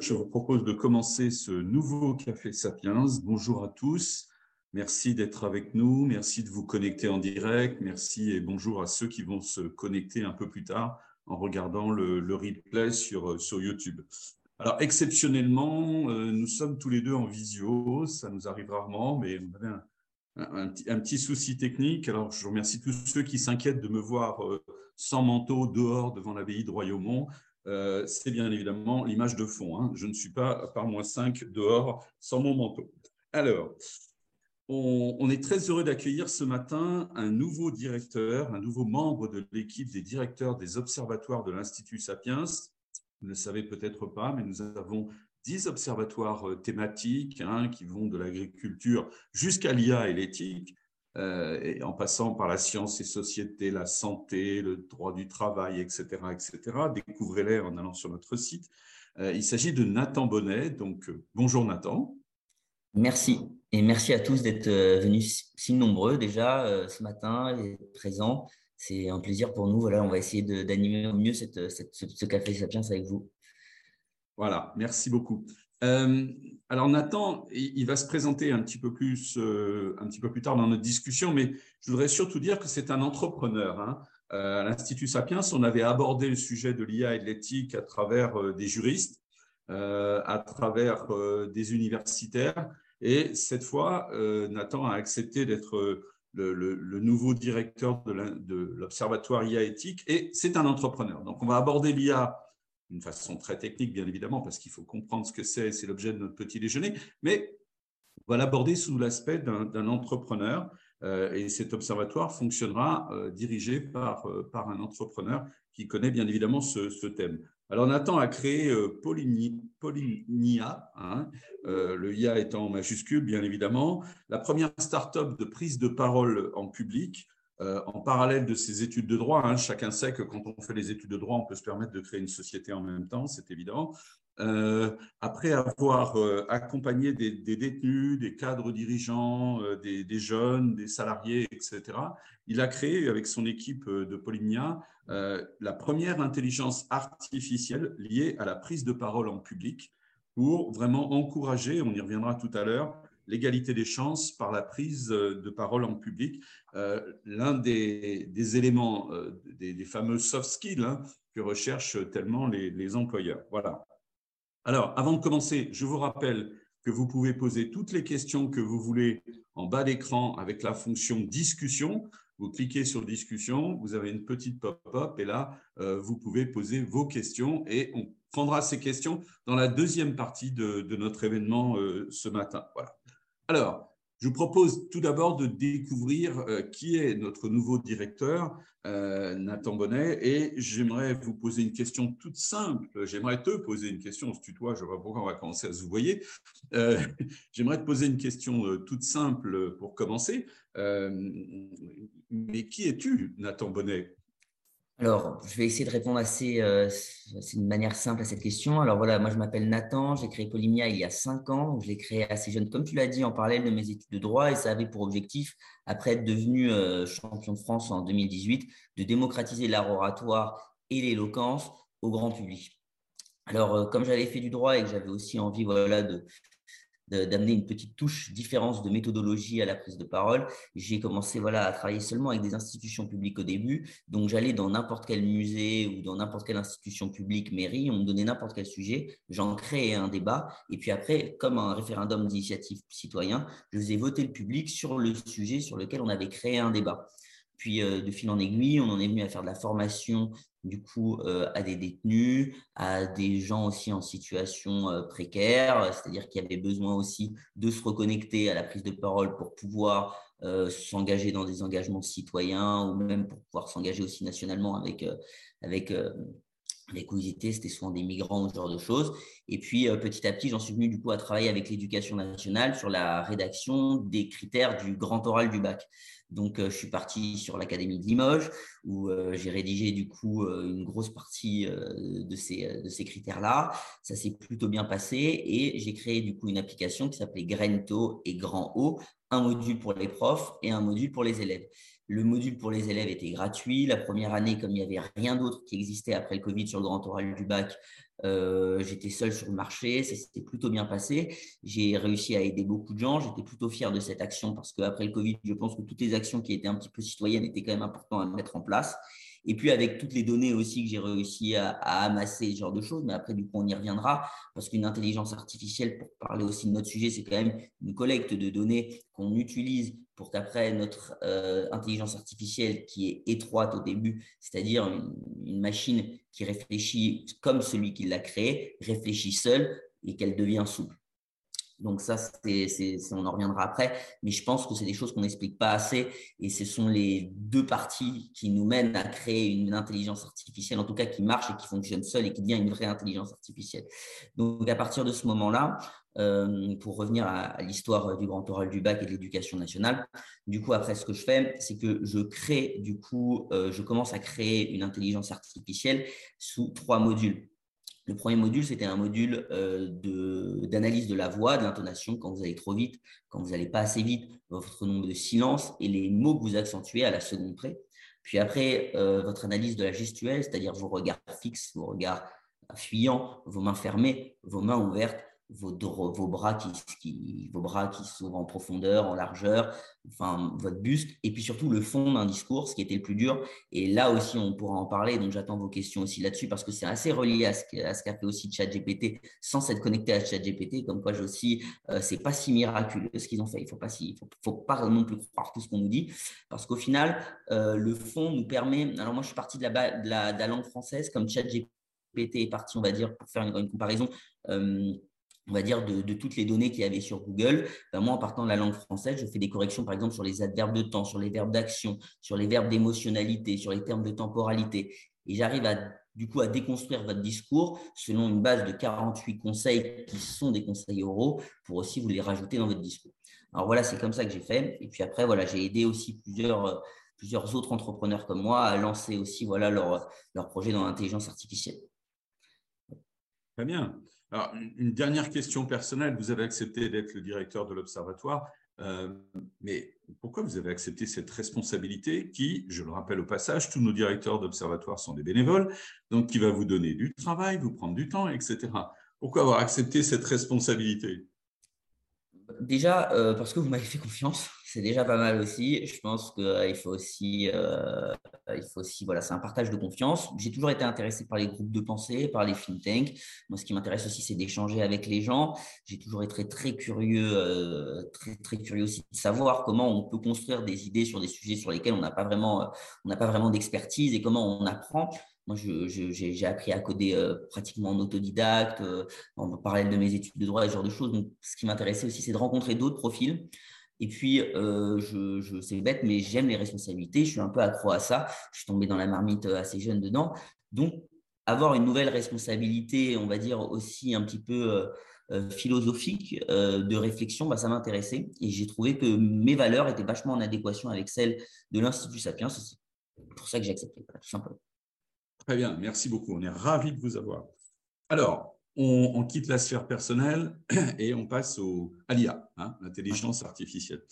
je vous propose de commencer ce nouveau Café Sapiens. Bonjour à tous. Merci d'être avec nous. Merci de vous connecter en direct. Merci et bonjour à ceux qui vont se connecter un peu plus tard en regardant le, replay sur, sur YouTube. Alors, exceptionnellement, euh, nous sommes tous les deux en visio. Ça nous arrive rarement, mais on avait un, un, petit, souci technique. Alors, je remercie tous ceux qui s'inquiètent de me voir euh, sans manteau dehors devant l'abbaye de Royaumont. Euh, c'est bien évidemment l'image de fond. Hein. Je ne suis pas par moins 5 dehors sans mon manteau. Alors, on, est très heureux d'accueillir ce matin un nouveau directeur, un nouveau membre de l'équipe des directeurs des observatoires de l'Institut Sapiens. Vous ne le savez peut-être pas, mais nous avons 10 observatoires euh, thématiques hein, qui vont de l'agriculture jusqu'à l'IA et l'éthique. Euh, et en passant par la science et société, la santé, le droit du travail, etc. etc. Découvrez-les en allant sur notre site. Euh, il s'agit de Nathan Bonnet. Donc, euh, bonjour Nathan. Merci. Et merci à tous d'être venus si nombreux déjà ce matin et présents. C'est un plaisir pour nous. Voilà, on va essayer d'animer au mieux cette, ce café Sapiens avec vous. Voilà, merci beaucoup. Euh, alors Nathan, il va se présenter un petit peu plus, euh, un petit peu plus tard dans notre discussion, mais je voudrais surtout dire que c'est un entrepreneur. Hein. Euh, à l'Institut Sapiens, on avait abordé le sujet de l'IA et de l'éthique à travers des juristes, à travers des universitaires, et cette fois, Nathan a accepté d'être le, nouveau directeur de l'Observatoire IA éthique, et c'est un entrepreneur. Donc on va aborder l'IA d'une façon très technique, bien évidemment, parce qu'il faut comprendre ce que c'est, c'est l'objet de notre petit déjeuner, mais on va l'aborder sous l'aspect d'un entrepreneur. Euh, et cet observatoire fonctionnera euh, dirigé par, euh, par un entrepreneur qui connaît bien évidemment ce, thème. Alors Nathan a créé Polynia, hein, le IA étant en majuscule, bien évidemment, la première start-up de prise de parole en public euh, en parallèle de ses études de droit, hein, chacun sait que quand on fait les études de droit, on peut se permettre de créer une société en même temps, c'est évident. Euh, après avoir euh, accompagné des, détenus, des cadres dirigeants, des, jeunes, des salariés, etc., il a créé avec son équipe de Polymnia la première intelligence artificielle liée à la prise de parole en public pour vraiment encourager, on y reviendra tout à l'heure, l'égalité des chances par la prise euh, de parole en public. Euh, l'un des, éléments euh, des, fameux soft skills hein, que recherchent tellement les, employeurs. Voilà. Alors, avant de commencer, je vous rappelle que vous pouvez poser toutes les questions que vous voulez en bas d'écran avec la fonction discussion. Vous cliquez sur discussion, vous avez une petite pop-up et là, vous pouvez poser vos questions et on prendra ces questions dans la deuxième partie de, de notre événement ce matin. Voilà. Alors, je vous propose tout d'abord de découvrir euh, qui est notre nouveau directeur, euh, Nathan Bonnet, et j'aimerais vous poser une question toute simple. J'aimerais te poser une question, on se tutoie, je vois pourquoi on va commencer à se voyez. Euh, j'aimerais te poser une question toute simple pour commencer. mais qui es-tu, Nathan Bonnet? Alors, je vais essayer de répondre assez, euh, c'est une manière simple à cette question. Alors voilà, moi je m'appelle Nathan, j'ai créé Polymia il y a cinq ans. je l'ai créé assez jeune, comme tu l'as dit, en parallèle de mes études de droit, et ça avait pour objectif, après être devenu euh, champion de France en 2018, de démocratiser l'art oratoire et l'éloquence au grand public. Alors, euh, comme j'avais fait du droit et que j'avais aussi envie voilà, de, d'amener une petite touche différence de méthodologie à la prise de parole. J'ai commencé voilà, à travailler seulement avec des institutions publiques au début. Donc, j'allais dans n'importe quel musée ou dans n'importe quelle institution publique, mairie, on me donnait n'importe quel sujet, j'en créais un débat. Et puis après, comme un référendum d'initiative citoyen, je faisais voter le public sur le sujet sur lequel on avait créé un débat. Puis euh, de fil en aiguille, on en est venu à faire de la formation du coup euh, à des détenus, à des gens aussi en situation euh, précaire, c'est-à-dire qui avaient besoin aussi de se reconnecter à la prise de parole pour pouvoir s'engager dans des engagements citoyens ou même pour pouvoir s'engager aussi nationalement avec avec les c'était souvent des migrants, ce genre de choses. Et puis, petit à petit, j'en suis venu du coup à travailler avec l'éducation nationale sur la rédaction des critères du grand oral du bac. Donc, euh, je suis parti sur l'Académie de Limoges où euh, j'ai rédigé du coup euh, une grosse partie de ces, de ces critères-là. Ça s'est plutôt bien passé et j'ai créé du coup une application qui s'appelait Grento et Grand O, un module pour les profs et un module pour les élèves. Le module pour les élèves était gratuit. La première année, comme il n'y avait rien d'autre qui existait après le Covid sur le grand oral du bac, euh, j'étais seul sur le marché, ça s'était plutôt bien passé. J'ai réussi à aider beaucoup de gens. J'étais plutôt fier de cette action parce qu'après le Covid, je pense que toutes les actions qui étaient un petit peu citoyennes étaient quand même importantes à mettre en place. Et puis avec toutes les données aussi que j'ai réussi à, amasser, ce genre de choses, mais après, du coup, on y reviendra, parce qu'une intelligence artificielle, pour parler aussi de notre sujet, c'est quand même une collecte de données qu'on utilise pour qu'après notre euh, intelligence artificielle qui est étroite au début, c'est-à-dire une, une, machine qui réfléchit comme celui qui l'a créée, réfléchit seule et qu'elle devient souple. Donc ça, c'est, on en reviendra après, mais je pense que c'est des choses qu'on n'explique pas assez et ce sont les deux parties qui nous mènent à créer une intelligence artificielle, en tout cas qui marche et qui fonctionne seule et qui devient une vraie intelligence artificielle. Donc à partir de ce moment-là, euh, pour revenir à, l'histoire du grand oral du bac et de l'éducation nationale, du coup après ce que je fais, c'est que je crée, du coup, euh, je commence à créer une intelligence artificielle sous trois modules. Le premier module, c'était un module euh, d'analyse de, la voix, de l'intonation, quand vous allez trop vite, quand vous n'allez pas assez vite, votre nombre de silences et les mots que vous accentuez à la seconde près. Puis après, euh, votre analyse de la gestuelle, c'est-à-dire vos regards fixes, vos regards fuyants, vos mains fermées, vos mains ouvertes, vos, bras qui, qui, vos bras qui s'ouvrent en profondeur, en largeur, enfin votre buste, et puis surtout le fond d'un discours, ce qui était le plus dur. Et là aussi, on pourra en parler, donc j'attends vos questions aussi là-dessus, parce que c'est assez relié à ce qu'a fait aussi ChatGPT, sans s'être connecté à ChatGPT, comme quoi je aussi, euh, c'est pas si miraculeux ce qu'ils ont fait. Il faut pas si, faut, pas non plus croire tout ce qu'on nous dit, parce qu'au final, euh, le fond nous permet. Alors moi, je suis parti de la, langue française, comme ChatGPT est parti, on va dire, pour faire une, une comparaison. Euh, on va dire, de, toutes les données qu'il y avait sur Google, ben, moi, en partant de la langue française, je fais des corrections, par exemple, sur les adverbes de temps, sur les verbes d'action, sur les verbes d'émotionnalité, sur les termes de temporalité. Et j'arrive à, du coup, à déconstruire votre discours selon une base de 48 conseils qui sont des conseils oraux pour aussi vous les rajouter dans votre discours. Alors voilà, c'est comme ça que j'ai fait. Et puis après, voilà, j'ai aidé aussi plusieurs, plusieurs autres entrepreneurs comme moi à lancer aussi voilà, leur, leur projet dans l'intelligence artificielle. Très bien. Alors, une dernière question personnelle. Vous avez accepté d'être le directeur de l'Observatoire, euh, mais pourquoi vous avez accepté cette responsabilité qui, je le rappelle au passage, tous nos directeurs d'Observatoire sont des bénévoles, donc qui va vous donner du travail, vous prendre du temps, etc. Pourquoi avoir accepté cette responsabilité? Déjà, euh, parce que vous m'avez fait confiance c'est déjà pas mal aussi. Je pense qu'il euh, faut aussi, euh, il faut aussi, voilà, c'est un partage de confiance. J'ai toujours été intéressé par les groupes de pensée, par les think tanks. Moi, ce qui m'intéresse aussi, c'est d'échanger avec les gens. J'ai toujours été très curieux, euh, très très curieux aussi de savoir comment on peut construire des idées sur des sujets sur lesquels on n'a pas vraiment, on n'a pas vraiment d'expertise et comment on apprend. Moi, j'ai appris à coder pratiquement en autodidacte, en parallèle de mes études de droit ce genre de choses. Donc, ce qui m'intéressait aussi, c'est de rencontrer d'autres profils. Et puis, euh, je, c'est bête, mais j'aime les responsabilités. Je suis un peu accro à ça. Je suis tombé dans la marmite euh, assez jeune dedans. Donc, avoir une nouvelle responsabilité, on va dire aussi un petit peu euh, philosophique de réflexion, bah, ça m'intéressait. Et j'ai trouvé que mes valeurs étaient vachement en adéquation avec celles de l'Institut Sapiens. C'est pour ça que j'ai accepté. Très bien, merci beaucoup. On est ravis de vous avoir. Alors, on, quitte la sphère personnelle et on passe au, à l'IA, hein, l'intelligence artificielle.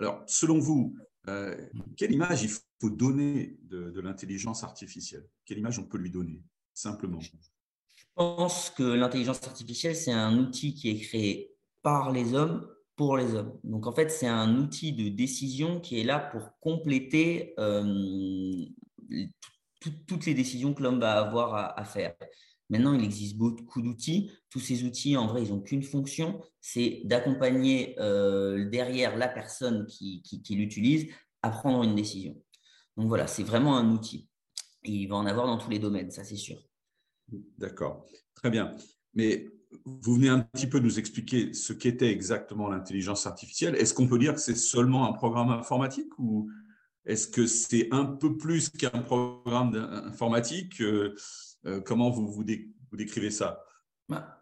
Alors, selon vous, euh, quelle image il faut donner de, l'intelligence artificielle? Quelle image on peut lui donner, simplement? Je pense que l'intelligence artificielle, c'est un outil qui est créé par les hommes pour les hommes. Donc, en fait, c'est un outil de décision qui est là pour compléter euh, toutes les décisions que l'homme va avoir à faire. Maintenant, il existe beaucoup d'outils. Tous ces outils, en vrai, ils n'ont qu'une fonction, c'est d'accompagner euh, derrière la personne qui, l'utilise à prendre une décision. Donc voilà, c'est vraiment un outil. Et il va en avoir dans tous les domaines, ça c'est sûr. D'accord, très bien. Mais vous venez un petit peu nous expliquer ce qu'était exactement l'intelligence artificielle. Est-ce qu'on peut dire que c'est seulement un programme informatique ou est-ce que c'est un peu plus qu'un programme informatique euh, comment vous, vous, décrivez ça? Bah,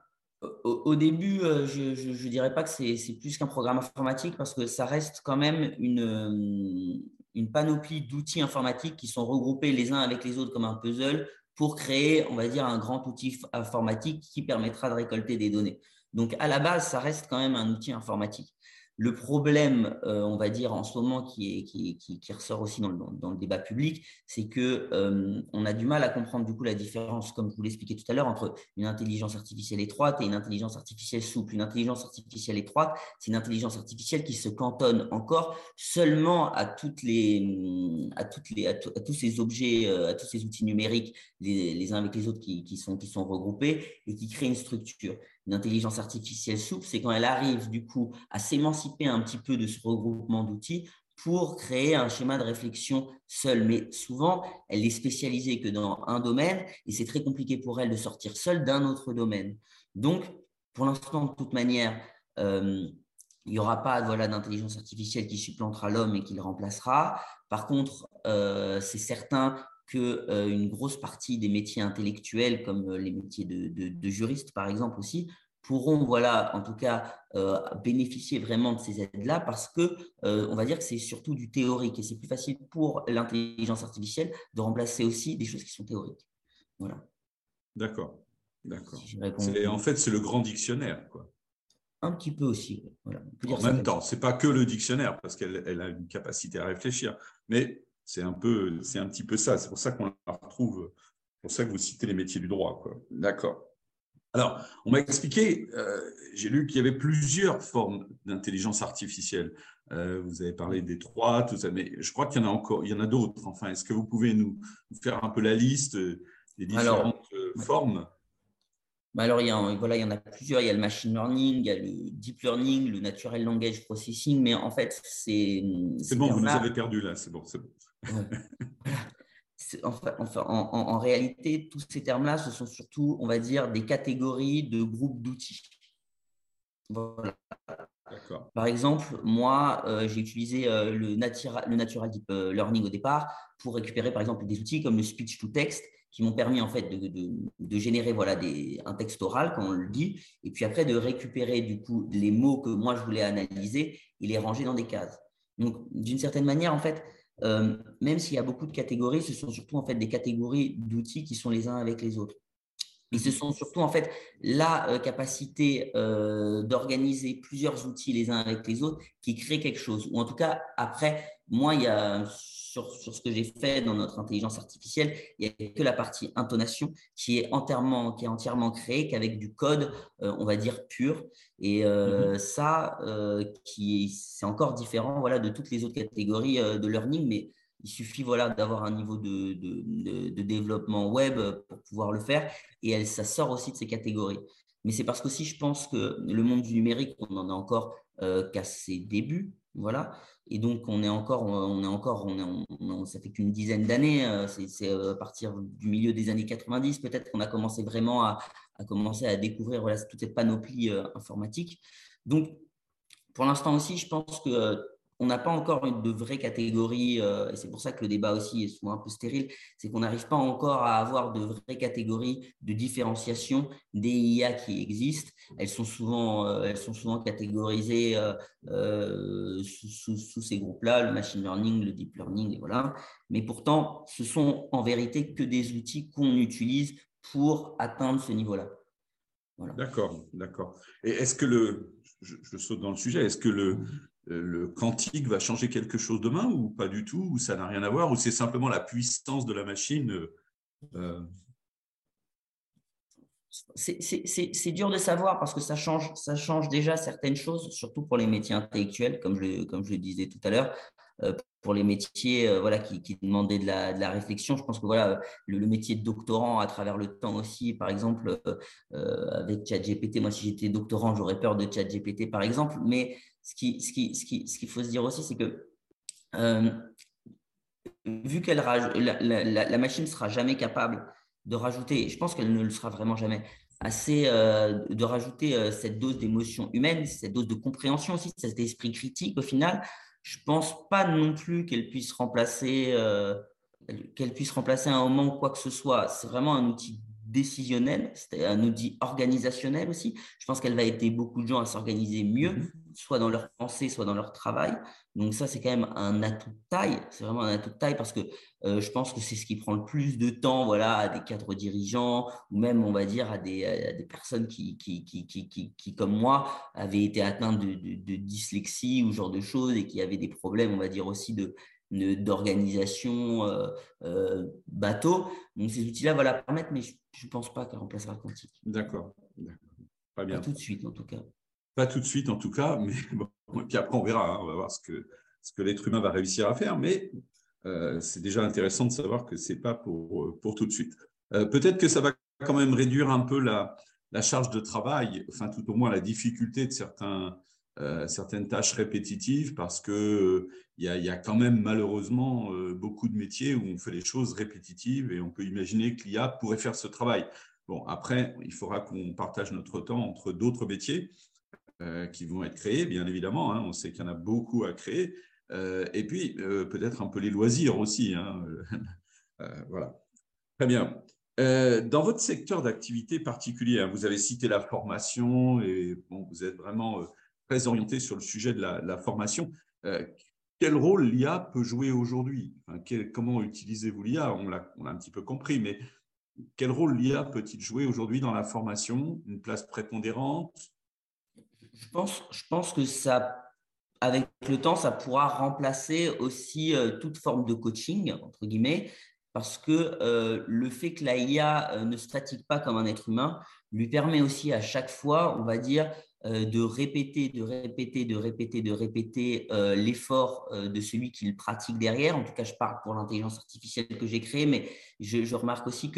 au, début, euh, je ne dirais pas que c'est plus qu'un programme informatique parce que ça reste quand même une, euh, une panoplie d'outils informatiques qui sont regroupés les uns avec les autres comme un puzzle pour créer, on va dire, un grand outil informatique qui permettra de récolter des données. Donc, à la base, ça reste quand même un outil informatique. Le problème, euh, on va dire, en ce moment, qui, ressort aussi dans le, débat public, c'est que euh, on a du mal à comprendre du coup la différence, comme vous l'expliquais tout à l'heure, entre une intelligence artificielle étroite et une intelligence artificielle souple. Une intelligence artificielle étroite, c'est une intelligence artificielle qui se cantonne encore seulement à tous ces objets, euh, à tous ces outils numériques, les, uns avec les autres sont, qui sont regroupés et qui créent une structure. Une intelligence artificielle souple, c'est quand elle arrive du coup à s'émanciper un petit peu de ce regroupement d'outils pour créer un schéma de réflexion seul. Mais souvent, elle est spécialisée que dans un domaine et c'est très compliqué pour elle de sortir seule d'un autre domaine. Donc, pour l'instant, de toute manière, euh, il n'y aura pas voilà, d'intelligence artificielle qui supplantera l'homme et qui le remplacera. Par contre, euh, c'est certain qu'une euh, grosse partie des métiers intellectuels, comme euh, les métiers de, de, juriste par exemple aussi, pourront, voilà, en tout cas, euh, bénéficier vraiment de ces aides-là parce que on va dire que c'est surtout du théorique et c'est plus facile pour l'intelligence artificielle de remplacer aussi des choses qui sont théoriques. Voilà. D'accord, d'accord. en fait, c'est le grand dictionnaire, quoi. Un petit peu aussi. Voilà. en même temps, c'est pas que le dictionnaire parce qu'elle elle a une capacité à réfléchir, mais c'est un, peu, c'est un petit peu ça. C'est pour ça qu'on la retrouve. C'est pour ça que vous citez les métiers du droit. D'accord. Alors, on m'a expliqué, euh, j'ai lu qu'il y avait plusieurs formes d'intelligence artificielle. Euh, vous avez parlé des trois, tout ça, mais je crois qu'il y en a encore, il y en a d'autres. Enfin, est-ce que vous pouvez nous, faire un peu la liste des différentes euh, formes? Bah alors, il y, en, voilà, il y en a plusieurs. Il y a le machine learning, il y a le deep learning, le natural language processing, mais en fait, c'est. C'est bon, vous nous avez perdu là, c'est bon, c'est bon. En, réalité, tous ces termes-là, ce sont surtout, on va dire, des catégories de groupes d'outils. Par exemple, moi, euh, j'ai utilisé euh, le, le, Natural Deep euh, Learning au départ pour récupérer, par exemple, des outils comme le speech to text qui m'ont permis en fait de, générer voilà, des, un texte oral, quand on le dit, et puis après de récupérer du coup les mots que moi je voulais analyser et les ranger dans des cases. Donc, d'une certaine manière, en fait, euh, même s'il y a beaucoup de catégories, ce sont surtout en fait des catégories d'outils qui sont les uns avec les autres. Et ce sont surtout en fait la euh, capacité euh, d'organiser plusieurs outils les uns avec les autres qui crée quelque chose. Ou en tout cas, après, moi, il y a sur, sur ce que j'ai fait dans notre intelligence artificielle, il n'y a que la partie intonation qui est entièrement, qui est entièrement créée qu'avec du code, on va dire pur. Et mmh ça, qui c'est encore différent voilà, de toutes les autres catégories de learning, mais il suffit voilà, d'avoir un niveau de, de, de, développement web pour pouvoir le faire. Et elle, ça sort aussi de ces catégories. Mais c'est parce qu'aussi, je pense que le monde du numérique, on en a encore euh, qu'à ses débuts. Voilà. Et donc, on est encore, on est encore, on, ça fait qu'une dizaine d'années. Euh, c'est à partir du milieu des années 90, peut-être qu'on a commencé vraiment à, commencer à découvrir toute cette panoplie euh, informatique. Donc, pour l'instant aussi, je pense que on n'a pas encore de vraies catégories, euh, et c'est pour ça que le débat aussi est souvent un peu stérile, c'est qu'on n'arrive pas encore à avoir de vraies catégories de différenciation des IA qui existent. Elles sont souvent, euh, elles sont souvent catégorisées euh, sous, sous, ces groupes-là, le machine learning, le deep learning, et voilà. Mais pourtant, ce sont en vérité que des outils qu'on utilise pour atteindre ce niveau-là. D'accord, d'accord. Et est-ce que le, je, saute dans le sujet, est-ce que le, euh, le quantique va changer quelque chose demain ou pas du tout, ou ça n'a rien à voir, ou c'est simplement la puissance de la machine euh, euh? C'est dur de savoir parce que ça change, ça change déjà certaines choses, surtout pour les métiers intellectuels, comme je, comme je le disais tout à l'heure. pour les métiers voilà, qui, demandaient de la, de la, réflexion, je pense que voilà, le, métier de doctorant à travers le temps aussi, par exemple, avec ChatGPT, moi si j'étais doctorant, j'aurais peur de ChatGPT par exemple, mais ce qu'il ce qui, ce qui, ce faut se dire aussi, c'est que euh, vu qu'elle la, la, machine ne sera jamais capable de rajouter, je pense qu'elle ne le sera vraiment jamais, assez euh, de rajouter euh, cette dose d'émotion humaine, cette dose de compréhension aussi, cet esprit critique au final, je pense pas non plus qu'elle puisse remplacer qu'elle puisse remplacer un moment quoi que ce soit. C'est vraiment un outil décisionnel, c'est un outil organisationnel aussi. Je pense qu'elle va aider beaucoup de gens à s'organiser mieux. Soit dans leur pensée, soit dans leur travail. Donc ça, c'est quand même un atout de taille. C'est vraiment un atout de taille parce que euh, je pense que c'est ce qui prend le plus de temps voilà, à des cadres dirigeants ou même, on va dire, à des, des personnes qui qui, qui, qui, qui, comme moi, avaient été atteintes de, de, dyslexie ou ce genre de choses et qui avaient des problèmes, on va dire, aussi de d'organisation euh, euh, bateau. Donc ces outils-là voilà, permettre, mais je ne pense pas qu'elle remplacera le quantique. D'accord. Pas bien. Pas tout de suite, en tout cas. Pas tout de suite, en tout cas, mais bon, et puis après, on verra, hein, on va voir ce que, ce que l'être humain va réussir à faire, mais euh, c'est déjà intéressant de savoir que ce n'est pas pour, pour tout de suite. Peut-être que ça va quand même réduire un peu la, la charge de travail, enfin tout au moins la difficulté de certains, euh, certaines tâches répétitives parce que il y, a quand même malheureusement euh, beaucoup de métiers où on fait les choses répétitives et on peut imaginer que l'IA pourrait faire ce travail. Bon, après, il faudra qu'on partage notre temps entre d'autres métiers euh, qui vont être créés, bien évidemment. Hein. on sait qu'il y en a beaucoup à créer. et puis, peut-être un peu les loisirs aussi. Hein. voilà. Très bien. dans votre secteur d'activité particulier, hein, vous avez cité la formation et bon, vous êtes vraiment très orienté sur le sujet de la, formation. Euh, quel rôle l'IA peut jouer aujourd'hui? Comment utilisez-vous l'IA on l'a, un petit peu compris, mais quel rôle l'IA peut-il jouer aujourd'hui dans la formation? Une place prépondérante? Je pense, je pense que ça, avec le temps, ça pourra remplacer aussi euh, toute forme de coaching, entre guillemets, parce que euh, le fait que la IA ne se fatigue pas comme un être humain lui permet aussi à chaque fois, on va dire, euh, de répéter, de répéter, de répéter, de répéter euh, l'effort euh, de celui qui le pratique derrière. En tout cas, je parle pour l'intelligence artificielle que j'ai créée, mais je, remarque aussi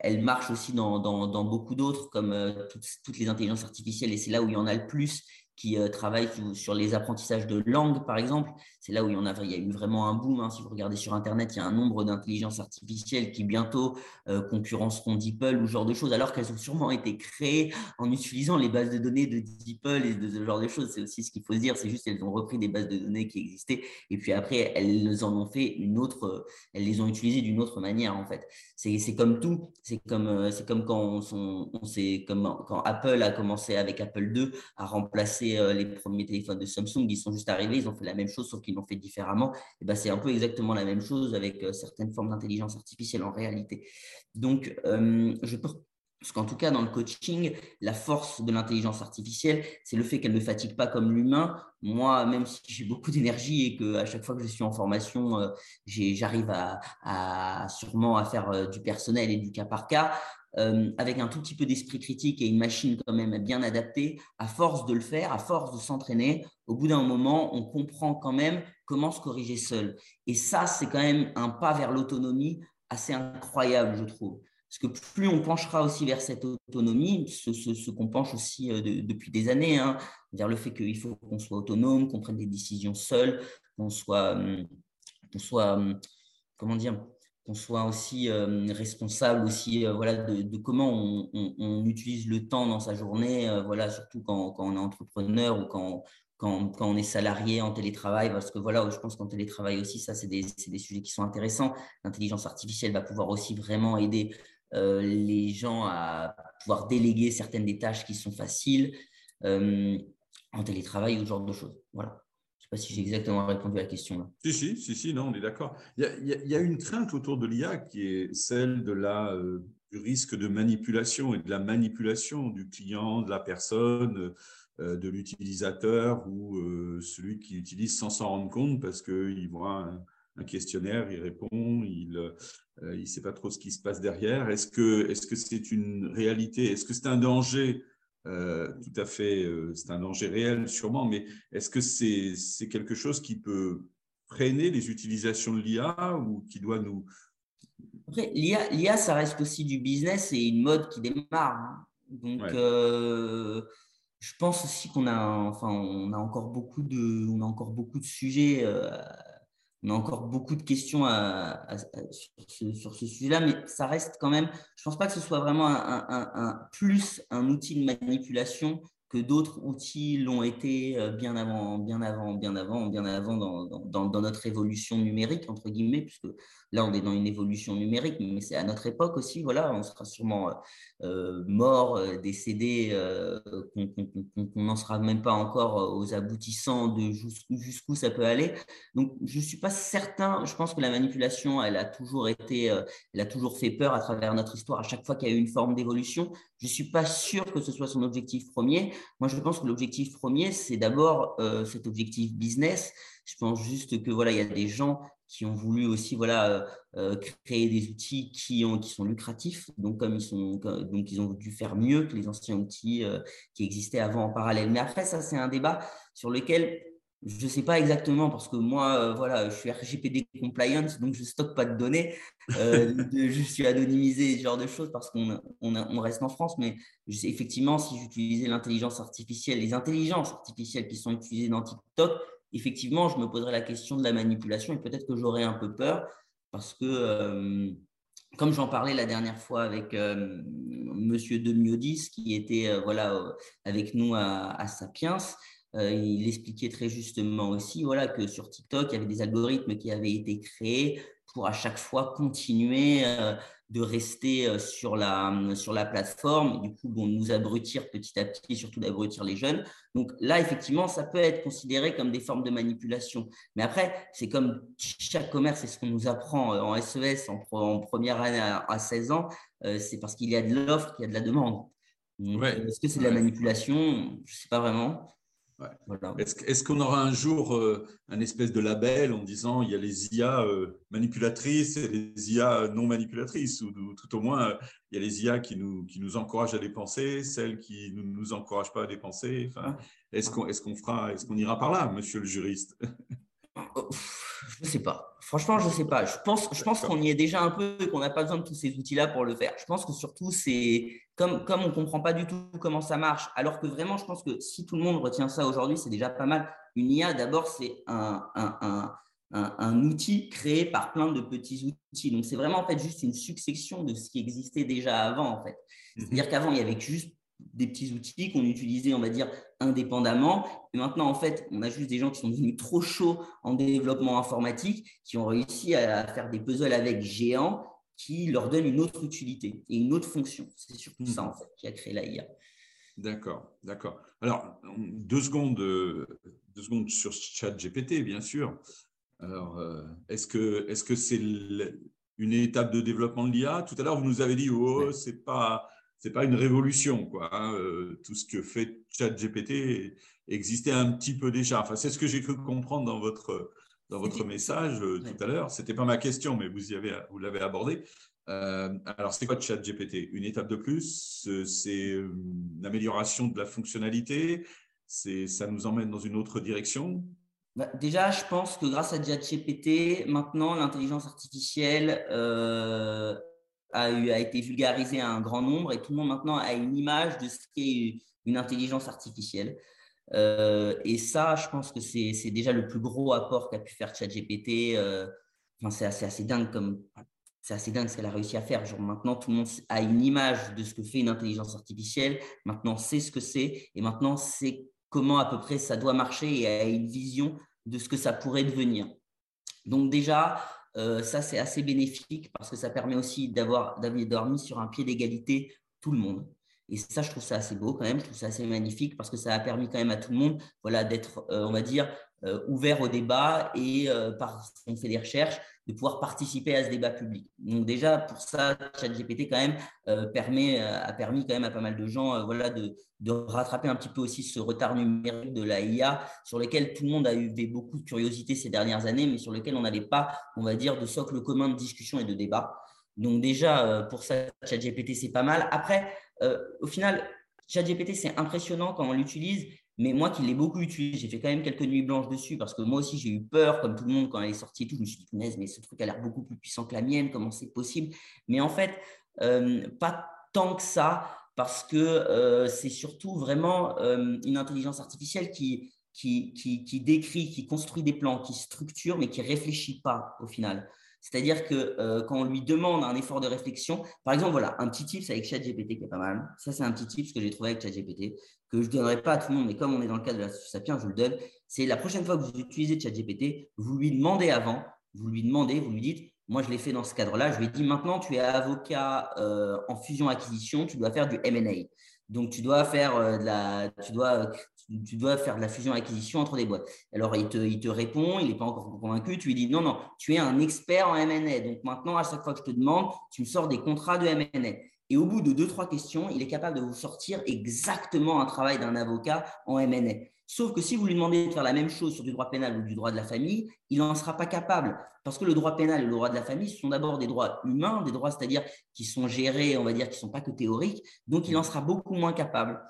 qu'elle marche aussi dans, beaucoup d'autres, comme toutes, toutes, les intelligences artificielles, et c'est là où il y en a le plus qui euh, travaillent sur les apprentissages de langue, par exemple. C'est là où il y, en a, eu vraiment un boom. Hein. Si vous regardez sur Internet, il y a un nombre d'intelligences artificielles qui bientôt euh, concurrenceront DeepL ou ce genre de choses, alors qu'elles ont sûrement été créées en utilisant les bases de données de DeepL et de ce genre de choses. C'est aussi ce qu'il faut se dire. C'est juste qu'elles ont repris des bases de données qui existaient et puis après, elles en ont fait une autre, elles les ont utilisées d'une autre manière, en fait. C'est comme tout. C'est comme, euh, comme quand, on, on comme quand Apple a commencé avec Apple 2 à remplacer euh, les premiers téléphones de Samsung, ils sont juste arrivés, ils ont fait la même chose, sauf qu'ils l'ont fait différemment. Et ben, c'est un peu exactement la même chose avec euh, certaines formes d'intelligence artificielle en réalité. Donc, euh, je pense qu'en tout cas, dans le coaching, la force de l'intelligence artificielle, c'est le fait qu'elle ne fatigue pas comme l'humain. Moi, même si j'ai beaucoup d'énergie et que à chaque fois que je suis en formation, j'arrive à, sûrement à faire du personnel et du cas par cas, euh, avec un tout petit peu d'esprit critique et une machine quand même bien adaptée, à force de le faire, à force de s'entraîner, au bout d'un moment, on comprend quand même comment se corriger seul. Et ça, c'est quand même un pas vers l'autonomie assez incroyable, je trouve. Parce que plus on penchera aussi vers cette autonomie, ce, qu'on penche aussi euh, depuis des années, hein, vers le fait qu'il faut qu'on soit autonome, qu'on prenne des décisions seul, qu'on soit, hum, qu'on soit, hum, comment dire, qu'on soit aussi euh, responsable aussi euh, voilà de, comment on, utilise le temps dans sa journée euh, voilà surtout quand, on est entrepreneur ou quand, quand, quand, on est salarié en télétravail. Parce que voilà je pense qu'en télétravail aussi ça c'est des, des, sujets qui sont intéressants. L'intelligence artificielle va pouvoir aussi vraiment aider les gens à pouvoir déléguer certaines des tâches qui sont faciles en télétravail ou ce genre de choses. Voilà sais pas si j'ai exactement répondu à la question. Là. Si, si, si, si, non, on est d'accord. Il, y, a, une crainte autour de l'IA qui est celle de la, euh, du risque de manipulation et de la manipulation du client, de la personne, euh, de l'utilisateur ou euh, celui qui utilise sans s'en rendre compte parce qu'il voit un, questionnaire, il répond, il ne sait pas trop ce qui se passe derrière. Est-ce que c'est -ce c'est une réalité? Est-ce que c'est un danger euh, tout à fait, euh, c'est un danger réel sûrement, mais est-ce que c'est quelque chose qui peut freiner les utilisations de l'IA ou qui doit nous... l'IA, ça reste aussi du business et une mode qui démarre. Hein. Donc, euh, je pense aussi qu'on a, enfin, on a encore beaucoup de, on a encore beaucoup de sujets on a encore beaucoup de questions sur ce, sujet-là, mais ça reste quand même, je ne pense pas que ce soit vraiment un, plus un outil de manipulation que d'autres outils l'ont été euh, bien avant, bien avant, bien avant, bien avant dans, notre évolution numérique, entre guillemets, puisque Là, on est dans une évolution numérique, mais c'est à notre époque aussi. Voilà, on sera sûrement euh, mort, euh, décédé, euh, qu'on n'en sera même pas encore aux aboutissants de jusqu'où ça peut aller. Donc, je ne suis pas certain. Je pense que la manipulation, elle a toujours été, elle a toujours fait peur à travers notre histoire. À chaque fois qu'il y a eu une forme d'évolution, je ne suis pas sûr que ce soit son objectif premier. Moi, je pense que l'objectif premier, c'est d'abord cet objectif business. Je pense juste que voilà, il y a des gens qui ont voulu aussi voilà, euh, euh, créer des outils qui, ont, qui sont lucratifs. Donc, comme ils, sont, donc, ils ont dû faire mieux que les anciens outils euh, qui existaient avant en parallèle. Mais après, ça, c'est un débat sur lequel je ne sais pas exactement parce que moi, voilà, je suis RGPD compliance, donc je stocke pas de données. je suis anonymisé, ce genre de choses parce qu'on on, on reste en France. Mais effectivement, si j'utilisais l'intelligence artificielle, les intelligences artificielles qui sont utilisées dans TikTok, effectivement, je me poserais la question de la manipulation et peut-être que j'aurais un peu peur parce que, euh, comme j'en parlais la dernière fois avec euh, Monsieur Demiodis, qui était euh, voilà, avec nous à, Sapiens, il expliquait très justement aussi voilà, que sur TikTok, il y avait des algorithmes qui avaient été créés pour à chaque fois continuer de rester euh, sur la, sur la plateforme, du coup, bon, nous abrutir petit à petit, surtout d'abrutir les jeunes. Donc là, effectivement, ça peut être considéré comme des formes de manipulation. Mais après, c'est comme chaque commerce, c'est ce qu'on nous apprend euh, en SES en, première année à, 16 ans, euh, c'est parce qu'il y a de l'offre qu'il y a de la demande. Est-ce que c'est de la manipulation? Je ne sais pas vraiment. Est-ce qu'on aura un jour euh, un espèce de label en disant il y a les IA euh, manipulatrices et les IA non manipulatrices, ou, tout au moins il y a les IA qui nous, qui nous encouragent à dépenser, celles qui ne nous, encouragent pas à dépenser. Enfin, est-ce qu'on est fera, est-ce qu'on ira par là, monsieur le juriste? Je ne sais pas. Franchement, je ne sais pas. Je pense, je pense qu'on y est déjà un peu et qu'on n'a pas besoin de tous ces outils-là pour le faire. Je pense que surtout, c'est comme, comme on ne comprend pas du tout comment ça marche, alors que vraiment, je pense que si tout le monde retient ça aujourd'hui, c'est déjà pas mal. Une IA, d'abord, c'est un, un, un un, outil créé par plein de petits outils. Donc, c'est vraiment en fait juste une succession de ce qui existait déjà avant, en fait. Mhm. C'est-à-dire qu'avant, il y avait juste des petits outils qu'on utilisait, on va dire, indépendamment. Et maintenant, en fait, on a juste des gens qui sont devenus trop chauds en développement informatique, qui ont réussi à faire des puzzles avec géants qui leur donnent une autre utilité et une autre fonction. C'est surtout ça, en fait, qui a créé l'AIA. D'accord, d'accord. Alors, deux secondes, deux secondes sur ChatGPT, bien sûr. Alors, euh, est-ce que est-ce que c'est une étape de développement de l'IA Tout à l'heure, vous nous avez dit, oh, c'est pas c'est pas une révolution, quoi. Hein, euh, tout ce que fait ChatGPT existait un petit peu déjà. Enfin, c'est ce que j'ai cru comprendre dans votre, dans votre message euh, tout à l'heure. Ce n'était pas ma question, mais vous, y avez, vous l'avez abordé. Euh, alors, c'est quoi ChatGPT? Une étape de plus C'est l'amélioration de la fonctionnalité? Ça nous emmène dans une autre direction? Bah, déjà, je pense que grâce à ChatGPT, maintenant, l'intelligence artificielle a, été vulgarisé à un grand nombre et tout le monde maintenant a une image de ce qu'est une intelligence artificielle. Euh, et ça, je pense que c'est déjà le plus gros apport qu'a pu faire ChatGPT. Euh, enfin, c'est assez, assez, dingue comme c'est assez dingue ce qu'elle a réussi à faire. Genre maintenant, tout le monde a une image de ce que fait une intelligence artificielle. Maintenant, sait ce que c'est et maintenant, c'est comment à peu près ça doit marcher et a une vision de ce que ça pourrait devenir. Donc déjà, euh, ça, c'est assez bénéfique parce que ça permet aussi d'avoir mis sur un pied d'égalité tout le monde. Et ça, je trouve ça assez beau quand même, je trouve ça assez magnifique parce que ça a permis quand même à tout le monde voilà, d'être, euh, on va dire, ouvert au débat et par on fait des recherches, de pouvoir participer à ce débat public. Donc déjà, pour ça, ChatGPT quand même permet, a permis quand même à pas mal de gens voilà, de, de, rattraper un petit peu aussi ce retard numérique de la IA sur lequel tout le monde a eu beaucoup de curiosité ces dernières années, mais sur lequel on n'avait pas, on va dire, de socle commun de discussion et de débat. Donc déjà, pour ça, ChatGPT, c'est pas mal. Après, euh, au final, ChatGPT, c'est impressionnant quand on l'utilise, mais moi qui l'ai beaucoup utilisé, j'ai fait quand même quelques nuits blanches dessus parce que moi aussi j'ai eu peur, comme tout le monde, quand elle est sortie et tout. Je me suis dit, mais ce truc a l'air beaucoup plus puissant que la mienne, comment c'est possible? Mais en fait, euh, pas tant que ça, parce que euh, c'est surtout vraiment une intelligence artificielle qui, qui, qui, décrit, qui construit des plans, qui structure, mais qui réfléchit pas au final. C'est-à-dire que euh, quand on lui demande un effort de réflexion, par exemple, voilà, un petit tips avec ChatGPT qui est pas mal. Ça, c'est un petit tips que j'ai trouvé avec ChatGPT, que je ne donnerai pas à tout le monde, mais comme on est dans le cadre de la Sapiens, je vous le donne. C'est la prochaine fois que vous utilisez ChatGPT, vous lui demandez avant, vous lui demandez, vous lui dites, moi, je l'ai fait dans ce cadre-là. Je lui ai dit maintenant, tu es avocat euh, en fusion-acquisition, tu dois faire du M&A. Donc, tu dois faire euh, de la, tu dois, tu dois faire de la fusion-acquisition entre des boîtes. Alors, il te, il te répond, il n'est pas encore convaincu. Tu lui dis non, non, tu es un expert en M&A. Donc, maintenant, à chaque fois que je te demande, tu me sors des contrats de M&A. Et au bout de deux, trois questions, il est capable de vous sortir exactement un travail d'un avocat en M&A. Sauf que si vous lui demandez de faire la même chose sur du droit pénal ou du droit de la famille, il n'en sera pas capable. Parce que le droit pénal et le droit de la famille ce sont d'abord des droits humains, des droits, c'est-à-dire qui sont gérés, on va dire, qui ne sont pas que théoriques. Donc, il en sera beaucoup moins capable.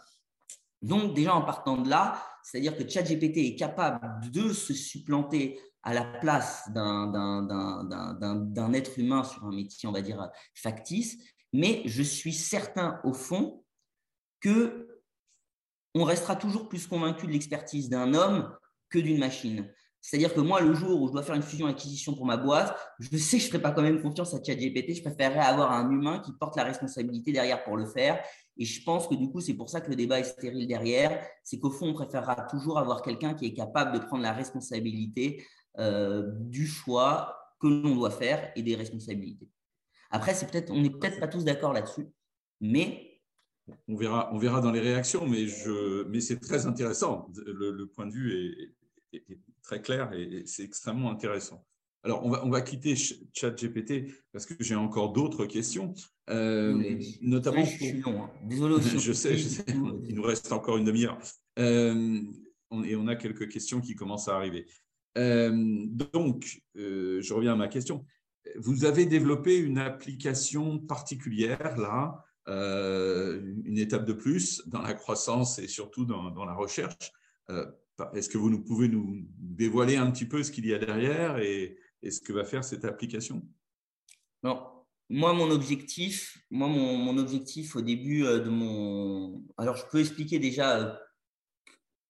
Donc, déjà en partant de là, c'est-à-dire que ChatGPT est capable de se supplanter à la place d'un être humain sur un métier, on va dire, factice. Mais je suis certain, au fond, que on restera toujours plus convaincu de l'expertise d'un homme que d'une machine. C'est-à-dire que moi, le jour où je dois faire une fusion-acquisition pour ma boîte, je sais que je ne ferai pas quand même confiance à ChatGPT. Je préférerais avoir un humain qui porte la responsabilité derrière pour le faire. Et je pense que du coup, c'est pour ça que le débat est stérile derrière. C'est qu'au fond, on préférera toujours avoir quelqu'un qui est capable de prendre la responsabilité euh, du choix que l'on doit faire et des responsabilités. Après, c'est peut-être, on n'est peut-être pas tous d'accord là-dessus, mais on verra, dans les réactions, mais, je, mais c'est très intéressant. Le, point de vue est, très clair et, c'est extrêmement intéressant. Alors, on va, on va quitter ChatGPT parce que j'ai encore d'autres questions. Euh, notamment je suis long. Hein. Désolé. je sais, je sais. Il nous reste encore une demi-heure. Euh, et on a quelques questions qui commencent à arriver. Euh, donc, je reviens à ma question. Vous avez développé une application particulière là euh, une étape de plus dans la croissance et surtout dans, la recherche. Euh, est-ce que vous nous pouvez nous dévoiler un petit peu ce qu'il y a derrière et, ce que va faire cette application? Non, moi, mon objectif, moi, mon, objectif au début euh, de mon. Alors, je peux expliquer déjà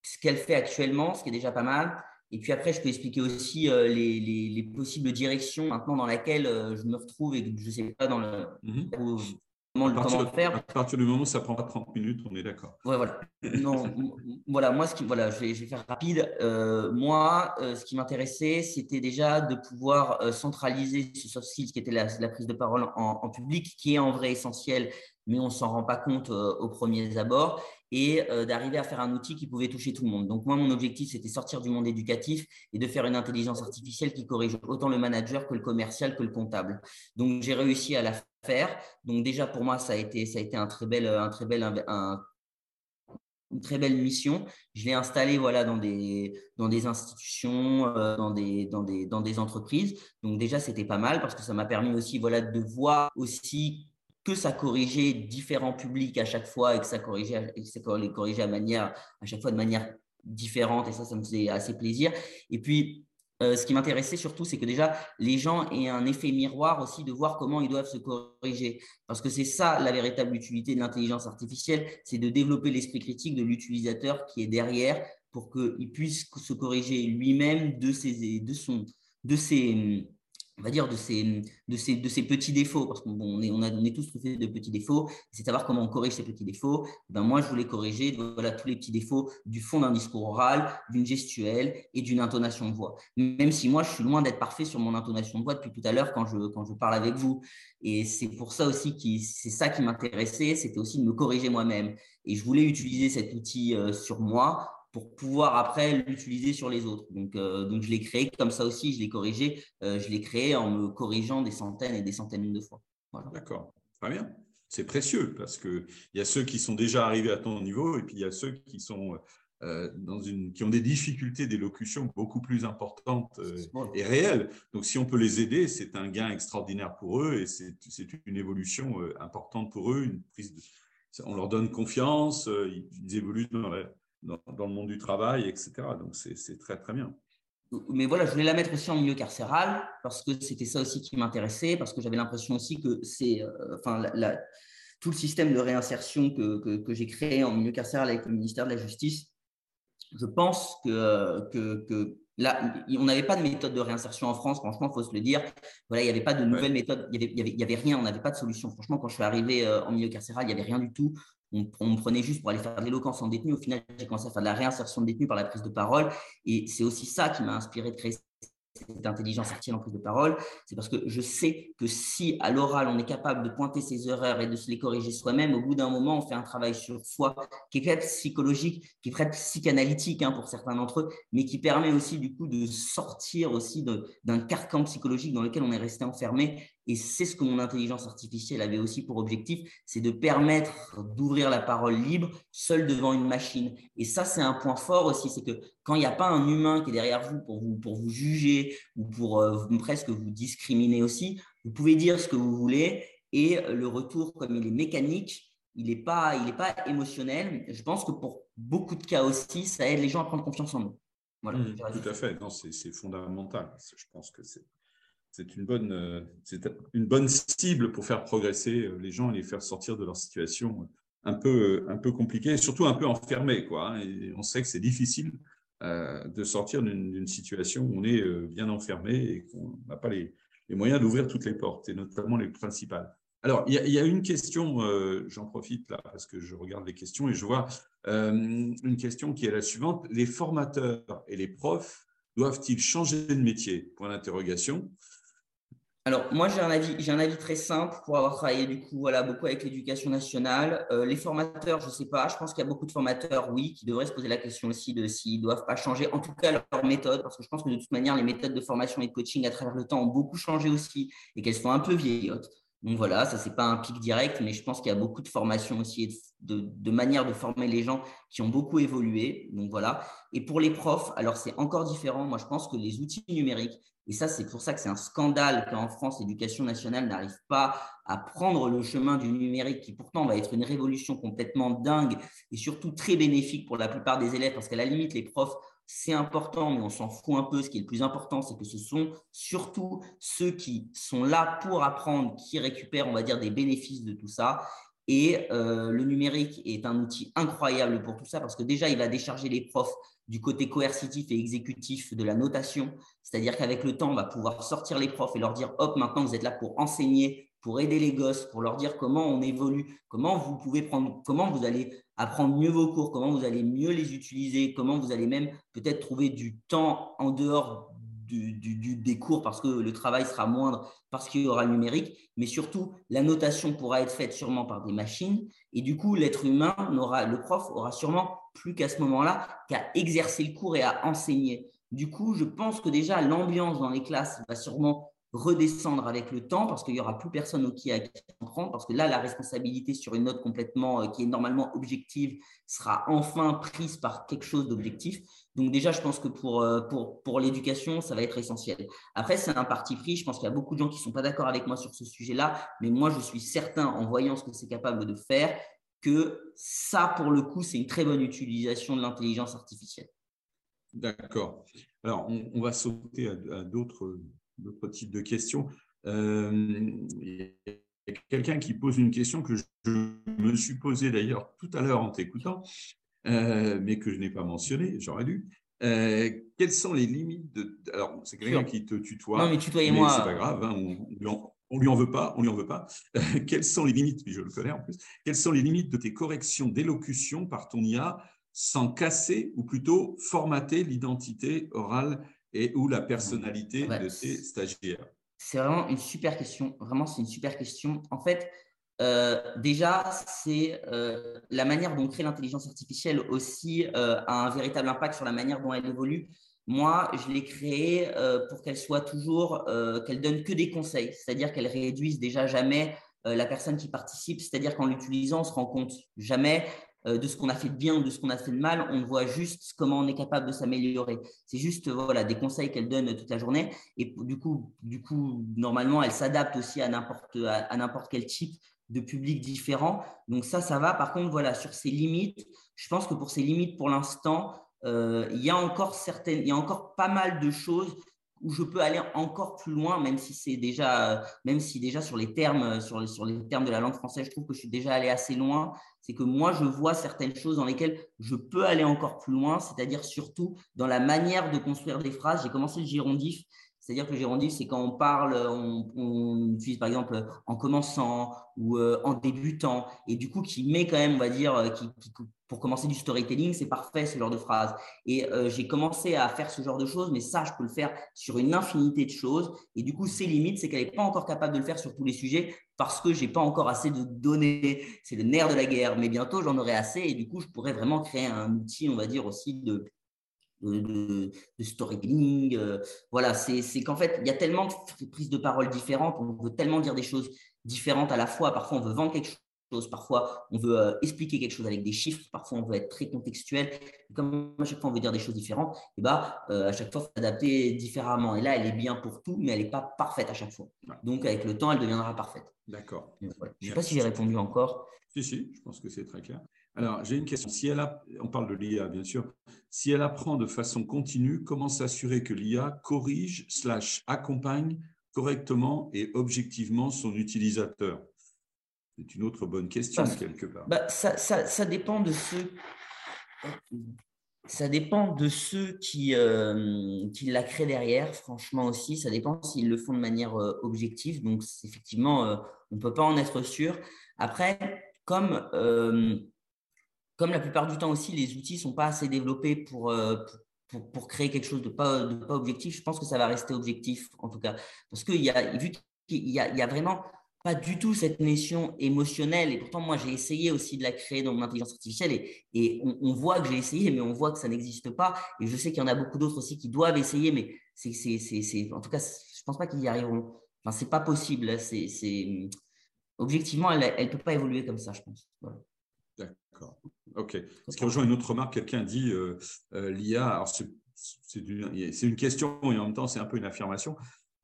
ce qu'elle fait actuellement, ce qui est déjà pas mal. Et puis après, je peux expliquer aussi les, possibles directions maintenant dans lesquelles je me retrouve et que je ne sais pas dans le, mhm à, partir, du moment où ça prend pas 30 minutes, on est d'accord. Ouais, voilà. Non, voilà, moi, ce qui, voilà, je vais, je vais faire rapide. Euh, moi, euh, ce qui m'intéressait, c'était déjà de pouvoir euh, centraliser ce soft skills qui était la, la prise de parole en, en, public, qui est en vrai essentiel, mais on s'en rend pas compte au premier abord, et d'arriver à faire un outil qui pouvait toucher tout le monde. Donc moi, mon objectif, c'était sortir du monde éducatif et de faire une intelligence artificielle qui corrige autant le manager que le commercial que le comptable. Donc j'ai réussi à la faire. Donc déjà pour moi, ça a été, ça a été un très bel, un très bel, un, une très belle mission. Je l'ai installé voilà, dans, des, dans des institutions, euh, dans, des, dans, des, dans des entreprises. Donc déjà, c'était pas mal parce que ça m'a permis aussi voilà, de voir aussi que ça corrigeait différents publics à chaque fois et que ça corrigeait, et que ça corrigeait à, manière, à chaque fois de manière différente. Et ça, ça me faisait assez plaisir. Et puis, euh, ce qui m'intéressait surtout, c'est que déjà, les gens aient un effet miroir aussi de voir comment ils doivent se corriger. Parce que c'est ça la véritable utilité de l'intelligence artificielle, c'est de développer l'esprit critique de l'utilisateur qui est derrière pour qu'il puisse se corriger lui-même de ses, de, son, de ses, on va dire, de ces, de ces, de ces petits défauts, parce qu'on on est, on, on est tous traités de petits défauts, c'est savoir comment on corrige ces petits défauts. Ben moi, je voulais corriger voilà, tous les petits défauts du fond d'un discours oral, d'une gestuelle et d'une intonation de voix. Même si moi, je suis loin d'être parfait sur mon intonation de voix depuis tout à l'heure quand je, quand je parle avec vous. Et c'est pour ça aussi que c'est ça qui m'intéressait, c'était aussi de me corriger moi-même. Et je voulais utiliser cet outil euh, sur moi pour pouvoir après l'utiliser sur les autres. Donc, euh, donc je l'ai créé comme ça aussi, je l'ai corrigé. Euh, je l'ai créé en me corrigeant des centaines et des centaines de fois. D'accord, très bien. C'est précieux parce qu'il y a ceux qui sont déjà arrivés à ton niveau et puis il y a ceux qui sont euh, dans une, qui ont des difficultés d'élocution beaucoup plus importantes et réelles. Donc, si on peut les aider, c'est un gain extraordinaire pour eux et c'est une évolution importante pour eux. Une prise de, on leur donne confiance, ils évoluent dans la, dans, le monde du travail, etc. Donc, c'est très, très bien. Mais voilà, je voulais la mettre aussi en milieu carcéral parce que c'était ça aussi qui m'intéressait, parce que j'avais l'impression aussi que c'est, euh, enfin, tout le système de réinsertion que, que, j'ai créé en milieu carcéral avec le ministère de la Justice, je pense que, que, là, on n'avait pas de méthode de réinsertion en France, franchement, il faut se le dire. Voilà, il n'y avait pas de nouvelle méthode, il n'y avait, y avait, rien, on n'avait pas de solution. Franchement, quand je suis arrivé euh, en milieu carcéral, il n'y avait rien du tout on, me prenait juste pour aller faire de l'éloquence en détenu. Au final, j'ai commencé à faire de la réinsertion de détenus par la prise de parole. Et c'est aussi ça qui m'a inspiré de créer cette intelligence artificielle en prise de parole, c'est parce que je sais que si à l'oral on est capable de pointer ses erreurs et de se les corriger soi-même, au bout d'un moment on fait un travail sur soi qui est peut-être psychologique, qui est peut-être psychanalytique hein, pour certains d'entre eux, mais qui permet aussi du coup de sortir aussi d'un carcan psychologique dans lequel on est resté enfermé et c'est ce que mon intelligence artificielle avait aussi pour objectif, c'est de permettre d'ouvrir la parole libre seul devant une machine. Et ça, c'est un point fort aussi, c'est que quand il n'y a pas un humain qui est derrière vous pour vous, pour vous juger ou pour euh, presque vous discriminer aussi, vous pouvez dire ce que vous voulez et le retour, comme il est mécanique, il n'est pas, il pas émotionnel. Je pense que pour beaucoup de cas aussi, ça aide les gens à prendre confiance en eux. Voilà, mmh, tout à fait, c'est fondamental. Je pense que c'est c'est une bonne, euh, c'est une bonne cible pour faire progresser euh, les gens et les faire sortir de leur situation un peu, un peu compliquée surtout un peu enfermée. Quoi. Hein. On sait que c'est difficile euh, de sortir d'une situation où on est bien enfermé et qu'on n'a pas les, les moyens d'ouvrir toutes les portes, et notamment les principales. Alors, il y, a une question, j'en profite là parce que je regarde les questions et je vois une question qui est la suivante. Les formateurs et les profs doivent-ils changer de métier? Point d'interrogation. Alors, moi, j'ai un, avis, très simple pour avoir travaillé du coup voilà, beaucoup avec l'éducation nationale. Euh, les formateurs, je ne sais pas. Je pense qu'il y a beaucoup de formateurs, oui, qui devraient se poser la question aussi de s'ils ne doivent pas changer, en tout cas leur méthode, parce que je pense que de toute manière, les méthodes de formation et de coaching à travers le temps ont beaucoup changé aussi et qu'elles sont un peu vieillottes. Donc voilà, ça, c'est pas un pic direct, mais je pense qu'il y a beaucoup de formations aussi et de, de manières de former les gens qui ont beaucoup évolué. Donc voilà. Et pour les profs, alors c'est encore différent. Moi, je pense que les outils numériques, et ça, c'est pour ça que c'est un scandale qu'en France, l'éducation nationale n'arrive pas à prendre le chemin du numérique, qui pourtant va être une révolution complètement dingue et surtout très bénéfique pour la plupart des élèves, parce qu'à la limite, les profs, c'est important, mais on s'en fout un peu. Ce qui est le plus important, c'est que ce sont surtout ceux qui sont là pour apprendre, qui récupèrent, on va dire, des bénéfices de tout ça. Et euh, le numérique est un outil incroyable pour tout ça parce que déjà, il va décharger les profs du côté coercitif et exécutif de la notation. C'est-à-dire qu'avec le temps, on va pouvoir sortir les profs et leur dire, hop, maintenant, vous êtes là pour enseigner, pour aider les gosses, pour leur dire comment on évolue, comment vous pouvez prendre, comment vous allez apprendre mieux vos cours, comment vous allez mieux les utiliser, comment vous allez même peut-être trouver du temps en dehors des cours parce que le travail sera moindre parce qu'il y aura le numérique, mais surtout la notation pourra être faite sûrement par des machines et du coup l'être humain n'aura, le prof aura sûrement plus qu'à ce moment-là qu'à exercer le cours et à enseigner. Du coup, je pense que déjà l'ambiance dans les classes va sûrement redescendre avec le temps parce qu'il n'y aura plus personne au qui à qui prendre parce que là la responsabilité sur une note complètement euh, qui est normalement objective sera enfin prise par quelque chose d'objectif. Donc déjà je pense que pour, euh, pour, pour l'éducation ça va être essentiel. Après c'est un parti pris. Je pense qu'il y a beaucoup de gens qui sont pas d'accord avec moi sur ce sujet là mais moi je suis certain en voyant ce que c'est capable de faire que ça pour le coup c'est une très bonne utilisation de l'intelligence artificielle. D'accord. Alors, on, va sauter à d'autres d'autres types de questions. Euh, il y a quelqu'un qui pose une question que je me suis posée d'ailleurs tout à l'heure en t'écoutant, euh, mais que je n'ai pas mentionné, j'aurais dû. Euh, quelles sont les limites de. Alors, c'est quelqu'un qui te tutoie. Non, mais tutoyez-moi. C'est pas grave, hein, on, on, lui en veut pas, on lui en veut pas. quelles sont les limites, je le connais en plus, quelles sont les limites de tes corrections d'élocution par ton IA sans casser ou plutôt formater l'identité orale et ou la personnalité de tes stagiaires C'est vraiment une super question. Vraiment, c'est une super question. En fait, euh, déjà, c'est euh, la manière dont crée l'intelligence artificielle aussi euh, a un véritable impact sur la manière dont elle évolue. Moi, je l'ai créée pour qu'elle soit toujours, qu'elle donne que des conseils, c'est-à-dire qu'elle réduise déjà jamais la personne qui participe, c'est-à-dire qu'en l'utilisant, on se rend compte jamais de ce qu'on a fait de bien ou de ce qu'on a fait de mal, on voit juste comment on est capable de s'améliorer. C'est juste voilà, des conseils qu'elle donne toute la journée. Et du coup, du coup normalement, elle s'adapte aussi à n'importe, à, quel type de public différent. Donc ça, ça va. Par contre, voilà, sur ses limites, je pense que pour ses limites, pour l'instant, euh, il y a encore certaines, il y a encore pas mal de choses où je peux aller encore plus loin, même si c'est déjà, même si déjà sur les termes, sur les, sur les termes de la langue française, je trouve que je suis déjà allé assez loin. C'est que moi, je vois certaines choses dans lesquelles je peux aller encore plus loin, c'est-à-dire surtout dans la manière de construire des phrases. J'ai commencé le girondif C'est-à-dire que le gérondif, c'est quand on parle, on, utilise par exemple en commençant ou en débutant, et du coup qui met quand même, on va dire, qui, pour commencer du storytelling, c'est parfait ce genre de phrase. Et j'ai commencé à faire ce genre de choses, mais ça, je peux le faire sur une infinité de choses. Et du coup, ses limites, c'est qu'elle n'est pas encore capable de le faire sur tous les sujets parce que j'ai pas encore assez de données. C'est le nerf de la guerre, mais bientôt j'en aurai assez et du coup, je pourrais vraiment créer un outil, on va dire aussi de de, storytelling. Euh, voilà, c'est qu'en fait, il y a tellement de prises de parole différentes, on veut tellement dire des choses différentes à la fois. Parfois, on veut vendre quelque chose, parfois, on veut euh, expliquer quelque chose avec des chiffres, parfois, on veut être très contextuel. Comme à chaque fois, on veut dire des choses différentes, et bah, euh, à chaque fois, il faut adapter différemment. Et là, elle est bien pour tout, mais elle n'est pas parfaite à chaque fois. Donc, avec le temps, elle deviendra parfaite. D'accord. Je ne sais pas si j'ai répondu encore. Si, si, je pense que c'est très clair. Alors, j'ai une question. Si elle a, on parle de l'IA, bien sûr. Si elle apprend de façon continue, comment s'assurer que l'IA corrige slash accompagne correctement et objectivement son utilisateur? C'est une autre bonne question, quelque part. Bah, ça, ça, ça, dépend de ceux, ça dépend de ceux qui, euh, qui la créent derrière, franchement aussi. Ça dépend s'ils le font de manière euh, objective. Donc, effectivement, euh, on ne peut pas en être sûr. Après, comme comme la plupart du temps aussi, les outils ne sont pas assez développés euh, pour, pour, créer quelque chose de pas, de pas objectif, je pense que ça va rester objectif en tout cas. Parce qu'il y a, vu qu'il y y a vraiment pas du tout cette notion émotionnelle. Et pourtant, moi, j'ai essayé aussi de la créer dans mon intelligence artificielle et, et on, voit que j'ai essayé, mais on voit que ça n'existe pas. Et je sais qu'il y en a beaucoup d'autres aussi qui doivent essayer, mais c'est, c'est, c'est, en tout cas, je pense pas qu'ils y arriveront. Enfin, c'est pas possible. C'est, objectivement, elle ne peut pas évoluer comme ça, je pense. D'accord. OK. Ce qui rejoint une autre remarque, quelqu'un dit euh, euh, l'IA, c'est une question et en même temps c'est un peu une affirmation,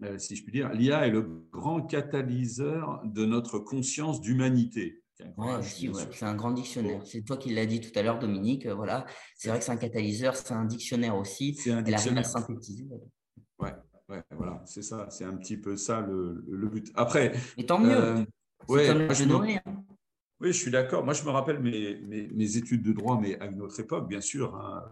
euh, si je puis dire. L'IA est le grand catalyseur de notre conscience d'humanité. c'est un grand dictionnaire. C'est toi qui l'as dit tout à l'heure, Dominique. Voilà, c'est vrai que c'est un catalyseur, c'est un dictionnaire aussi. C'est un dictionnaire. Elle synthétiser. Ouais, ouais, voilà, c'est ça. C'est un petit peu ça le, but. Après. Mais tant mieux. ouais, je, oui, je suis d'accord. Moi, je me rappelle mes, mes, études de droit, mais à une autre époque, bien sûr. Hein.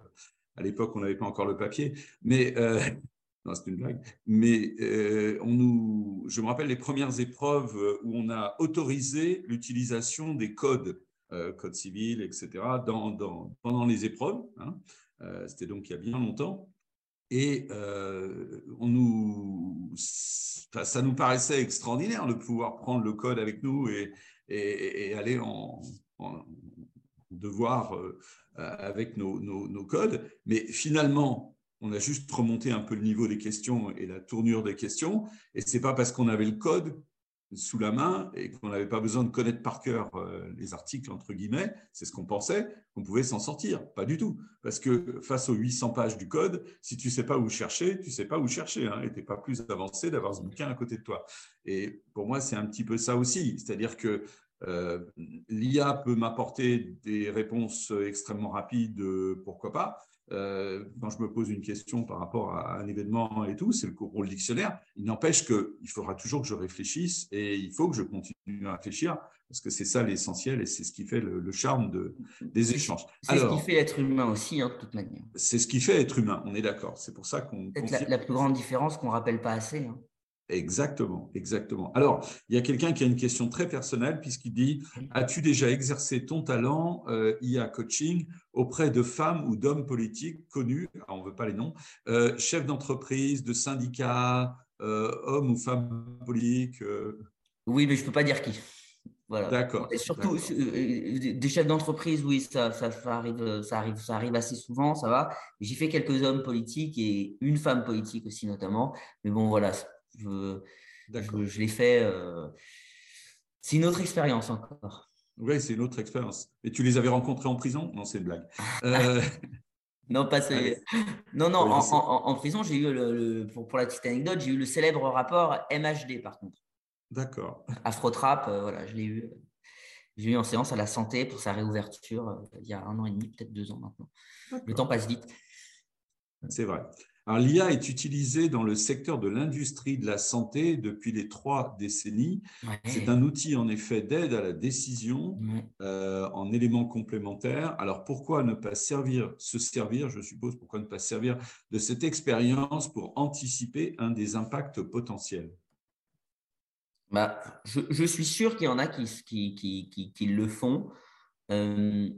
À l'époque, on n'avait pas encore le papier. Mais euh, non, c'est une blague. Mais euh, on nous, je me rappelle les premières épreuves où on a autorisé l'utilisation des codes, euh, code civil, etc., dans, dans, pendant les épreuves. Hein. C'était donc il y a bien longtemps. Et on nous, ça nous paraissait extraordinaire de pouvoir prendre le code avec nous et, et, aller en, devoir euh, avec nos, codes. Mais finalement, on a juste remonté un peu le niveau des questions et la tournure des questions. Et ce n'est pas parce qu'on avait le code sous la main et qu'on n'avait pas besoin de connaître par cœur euh, les articles, entre guillemets, c'est ce qu'on pensait, qu'on pouvait s'en sortir. Pas du tout. Parce que face aux 800 pages du code, si tu sais pas où chercher, tu sais pas où chercher. Hein, et tu pas plus avancé d'avoir ce bouquin à côté de toi. Et pour moi, c'est un petit peu ça aussi. C'est-à-dire que euh, l'IA peut m'apporter des réponses extrêmement rapides, pourquoi pas. Euh, quand je me pose une question par rapport à un événement et tout, c'est le rôle dictionnaire. Il n'empêche qu'il faudra toujours que je réfléchisse et il faut que je continue à réfléchir parce que c'est ça l'essentiel et c'est ce qui fait le, charme de, des échanges. C'est ce qui fait l'être humain aussi, hein, de toute manière. C'est ce qui fait être humain, on est d'accord. C'est pour ça qu'on. La, la, plus grande différence qu'on ne rappelle pas assez. Hein. Exactement, exactement. Alors, il y a quelqu'un qui a une question très personnelle puisqu'il dit As-tu déjà exercé ton talent euh, IA coaching auprès de femmes ou d'hommes politiques connus On ne veut pas les noms, euh, chefs d'entreprise, de syndicats, euh, hommes ou femmes politiques Oui, mais je ne peux pas dire qui. Voilà. D'accord. surtout des chefs d'entreprise, oui, ça, ça, arrive, ça, arrive, ça arrive assez souvent, ça va. J'ai fait quelques hommes politiques et une femme politique aussi notamment. Mais bon, voilà, je, je, l'ai fait. Euh, c'est une autre expérience encore. Oui, c'est une autre expérience. Et tu les avais rencontrés en prison? Non, c'est une blague. Euh, non, pas Non, non, en, prison, j'ai eu, le, pour, pour, la petite anecdote, j'ai eu le célèbre rapport MHD, par contre. D'accord. Afrotrap, euh, voilà, je l'ai eu. J'ai eu en séance à la santé pour sa réouverture il y a un an et demi, peut-être deux ans maintenant. Le temps passe vite. C'est vrai. l'IA est utilisée dans le secteur de l'industrie de la santé depuis les trois décennies. C'est un outil en effet d'aide à la décision euh, en éléments complémentaires. Alors pourquoi ne pas servir, se servir, je suppose, pourquoi ne pas servir de cette expérience pour anticiper un des impacts potentiels? Bah, je, suis sûr qu'il y en a qui, qui, qui, le font. Euh,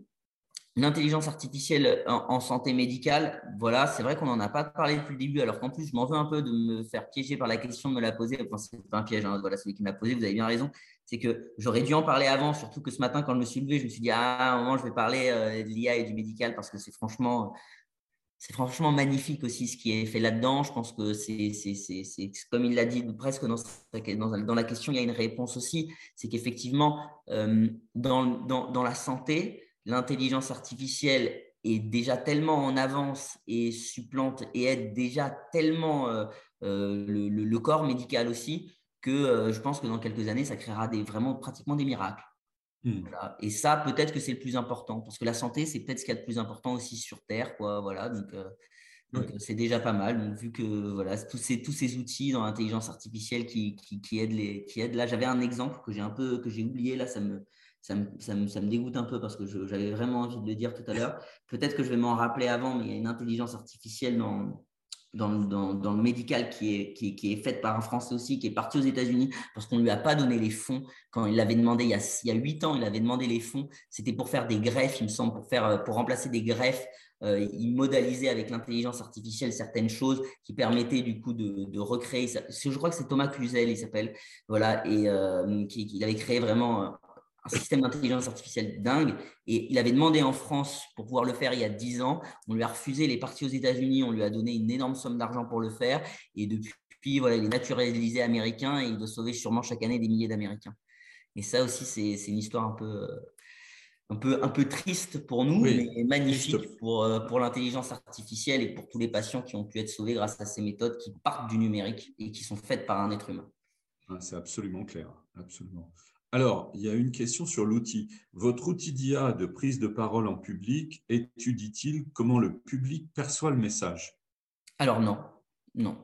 L'intelligence artificielle en, santé médicale, voilà, c'est vrai qu'on n'en a pas parlé depuis le début, alors qu'en plus, je m'en veux un peu de me faire piéger par la question de me la poser. Enfin, c'est pas un piège, hein, voilà, celui qui m'a posé, vous avez bien raison. C'est que j'aurais dû en parler avant, surtout que ce matin, quand je me suis levé, je me suis dit, ah, à un moment, je vais parler euh, de l'IA et du médical parce que c'est franchement, magnifique aussi ce qui est fait là-dedans. Je pense que c'est, comme il l'a dit presque dans, dans, la question, il y a une réponse aussi. C'est qu'effectivement, euh, dans la santé, l'intelligence artificielle est déjà tellement en avance et supplante et aide déjà tellement euh, euh, le, corps médical aussi que euh, je pense que dans quelques années, ça créera des, vraiment pratiquement des miracles. Hmm. Et ça, peut-être que c'est le plus important, parce que la santé, c'est peut-être ce qu'il y a de plus important aussi sur Terre. Quoi, voilà, donc, c'est déjà pas mal. Donc, vu que voilà, tous ces, tous ces outils dans l'intelligence artificielle qui, qui, aident les, qui aident. Là, j'avais un exemple que j'ai un peu que j'ai oublié. Là, ça me, ça me, dégoûte un peu parce que j'avais vraiment envie de le dire tout à l'heure. Peut-être que je vais m'en rappeler avant, mais il y a une intelligence artificielle dans, le médical qui est, faite par un Français aussi, qui est parti aux États-Unis parce qu'on ne lui a pas donné les fonds. Quand il l'avait demandé il y, a, il 8 ans, il avait demandé les fonds. C'était pour faire des greffes, il me semble, pour, pour remplacer des greffes. Euh, il modalisait avec l'intelligence artificielle certaines choses qui permettaient du coup de, recréer. Je crois que c'est Thomas Cluzel, il s'appelle. Voilà, et euh, qui, avait créé vraiment un système d'intelligence artificielle dingue. Et il avait demandé en France pour pouvoir le faire il y a 10 ans. On lui a refusé, il est parti aux États-Unis, on lui a donné une énorme somme d'argent pour le faire. Et depuis, voilà, il est naturalisé américain et il doit sauver sûrement chaque année des milliers d'Américains. Et ça aussi, c'est une histoire un peu, un peu, un peu triste pour nous, mais magnifique pour, euh, pour l'intelligence artificielle et pour tous les patients qui ont pu être sauvés grâce à ces méthodes qui partent du numérique et qui sont faites par un être humain. c'est absolument clair, absolument. Alors, il y a une question sur l'outil. Votre outil d'IA de prise de parole en public étudie-t-il comment le public perçoit le message? Alors non, non,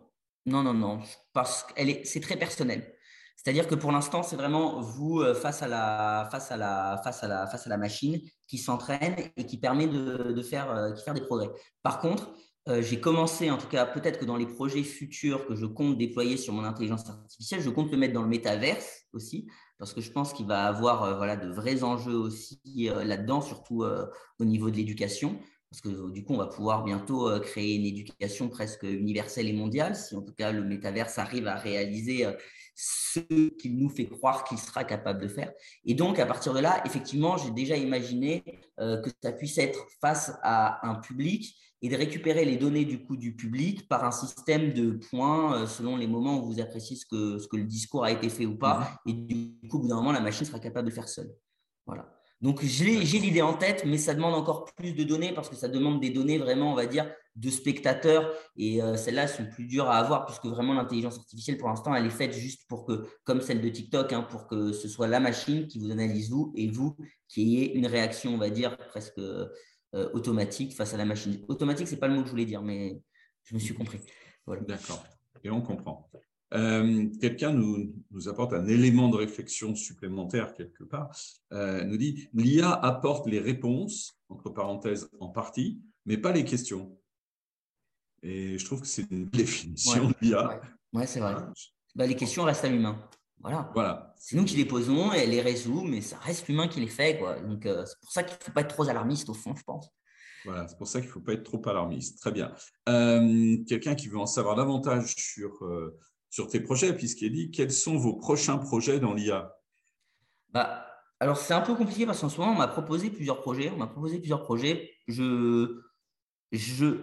non, non, non, parce que c'est très personnel. C'est-à-dire que pour l'instant, c'est vraiment vous euh, face à la, face à la, face à la, face à la machine qui s'entraîne et qui permet de, faire, euh, faire des progrès. Par contre, euh, j'ai commencé, en tout cas, peut-être que dans les projets futurs que je compte déployer sur mon intelligence artificielle, je compte le mettre dans le métaverse aussi, parce que je pense qu'il va avoir euh, voilà, de vrais enjeux aussi euh, là-dedans, surtout au niveau de l'éducation. Parce que du coup, on va pouvoir bientôt créer une éducation presque universelle et mondiale, si en tout cas le métaverse arrive à réaliser ce qu'il nous fait croire qu'il sera capable de faire. Et donc, à partir de là, effectivement, j'ai déjà imaginé que ça puisse être face à un public et de récupérer les données du coup du public par un système de points euh, selon les moments où vous appréciez ce que, ce que le discours a été fait ou pas. Mhm. Et du coup, au bout d'un moment, la machine sera capable de le faire seule. Voilà. Donc, j'ai l'idée en tête, mais ça demande encore plus de données parce que ça demande des données vraiment, on va dire, de spectateurs. Et euh, celles-là sont plus dures à avoir puisque vraiment l'intelligence artificielle, pour l'instant, elle est faite juste pour que, comme celle de TikTok, hein, pour que ce soit la machine qui vous analyse vous et vous qui ayez une réaction, on va dire, presque euh, automatique face à la machine. Automatique, c'est pas le mot que je voulais dire, mais je me suis compris. D'accord, et on comprend. Euh, quelqu'un nous, nous, apporte un élément de réflexion supplémentaire quelque part, euh, nous dit l'IA apporte les réponses, entre parenthèses en partie, mais pas les questions. Et je trouve que c'est une définition de l'IA. Ouais, c'est vrai. Bah, les questions restent à l'humain. Voilà. C'est nous qui les posons et les résout, mais ça reste l'humain qui les fait. Quoi. Donc, euh, c'est pour ça qu'il ne faut pas être trop alarmiste au fond, je pense. Voilà, c'est pour ça qu'il ne faut pas être trop alarmiste. Très bien. Euh, quelqu'un qui veut en savoir davantage sur, euh, sur tes projets, puisqu'il dit quels sont vos prochains projets dans l'IA bah, Alors, c'est un peu compliqué parce qu'en ce moment, on m'a proposé plusieurs projets. On m'a proposé plusieurs projets. Je, je,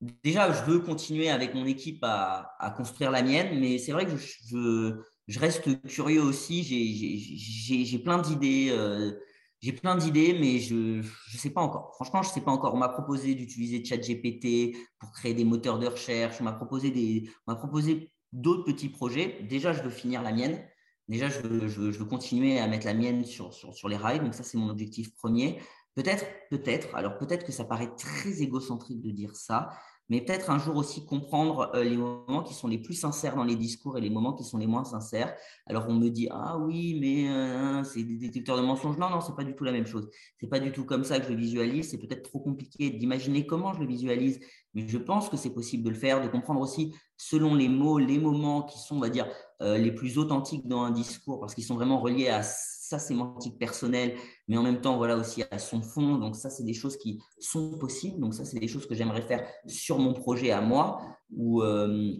déjà, je veux continuer avec mon équipe à, à construire la mienne, mais c'est vrai que je je reste curieux aussi. J'ai plein d'idées. Euh, j'ai plein d'idées, mais je ne sais pas encore. Franchement, je ne sais pas encore. On m'a proposé d'utiliser ChatGPT pour créer des moteurs de recherche. On m'a proposé proposé d'autres petits projets. Déjà, je veux finir la mienne. Déjà, je veux, je veux, continuer à mettre la mienne sur, sur, sur les rails. Donc, ça, c'est mon objectif premier. Peut-être, peut-être. Alors, peut-être que ça paraît très égocentrique de dire ça, mais peut-être un jour aussi comprendre euh, les moments qui sont les plus sincères dans les discours et les moments qui sont les moins sincères. Alors on me dit ah oui mais euh, c'est des détecteurs de mensonges. Non non c'est pas du tout la même chose. C'est pas du tout comme ça que je le visualise. C'est peut-être trop compliqué d'imaginer comment je le visualise, mais je pense que c'est possible de le faire, de comprendre aussi selon les mots, les moments qui sont on va dire euh, les plus authentiques dans un discours parce qu'ils sont vraiment reliés à sa sémantique personnelle, mais en même temps, voilà aussi à son fond. Donc ça, c'est des choses qui sont possibles. Donc ça, c'est des choses que j'aimerais faire sur mon projet à moi. Ou euh,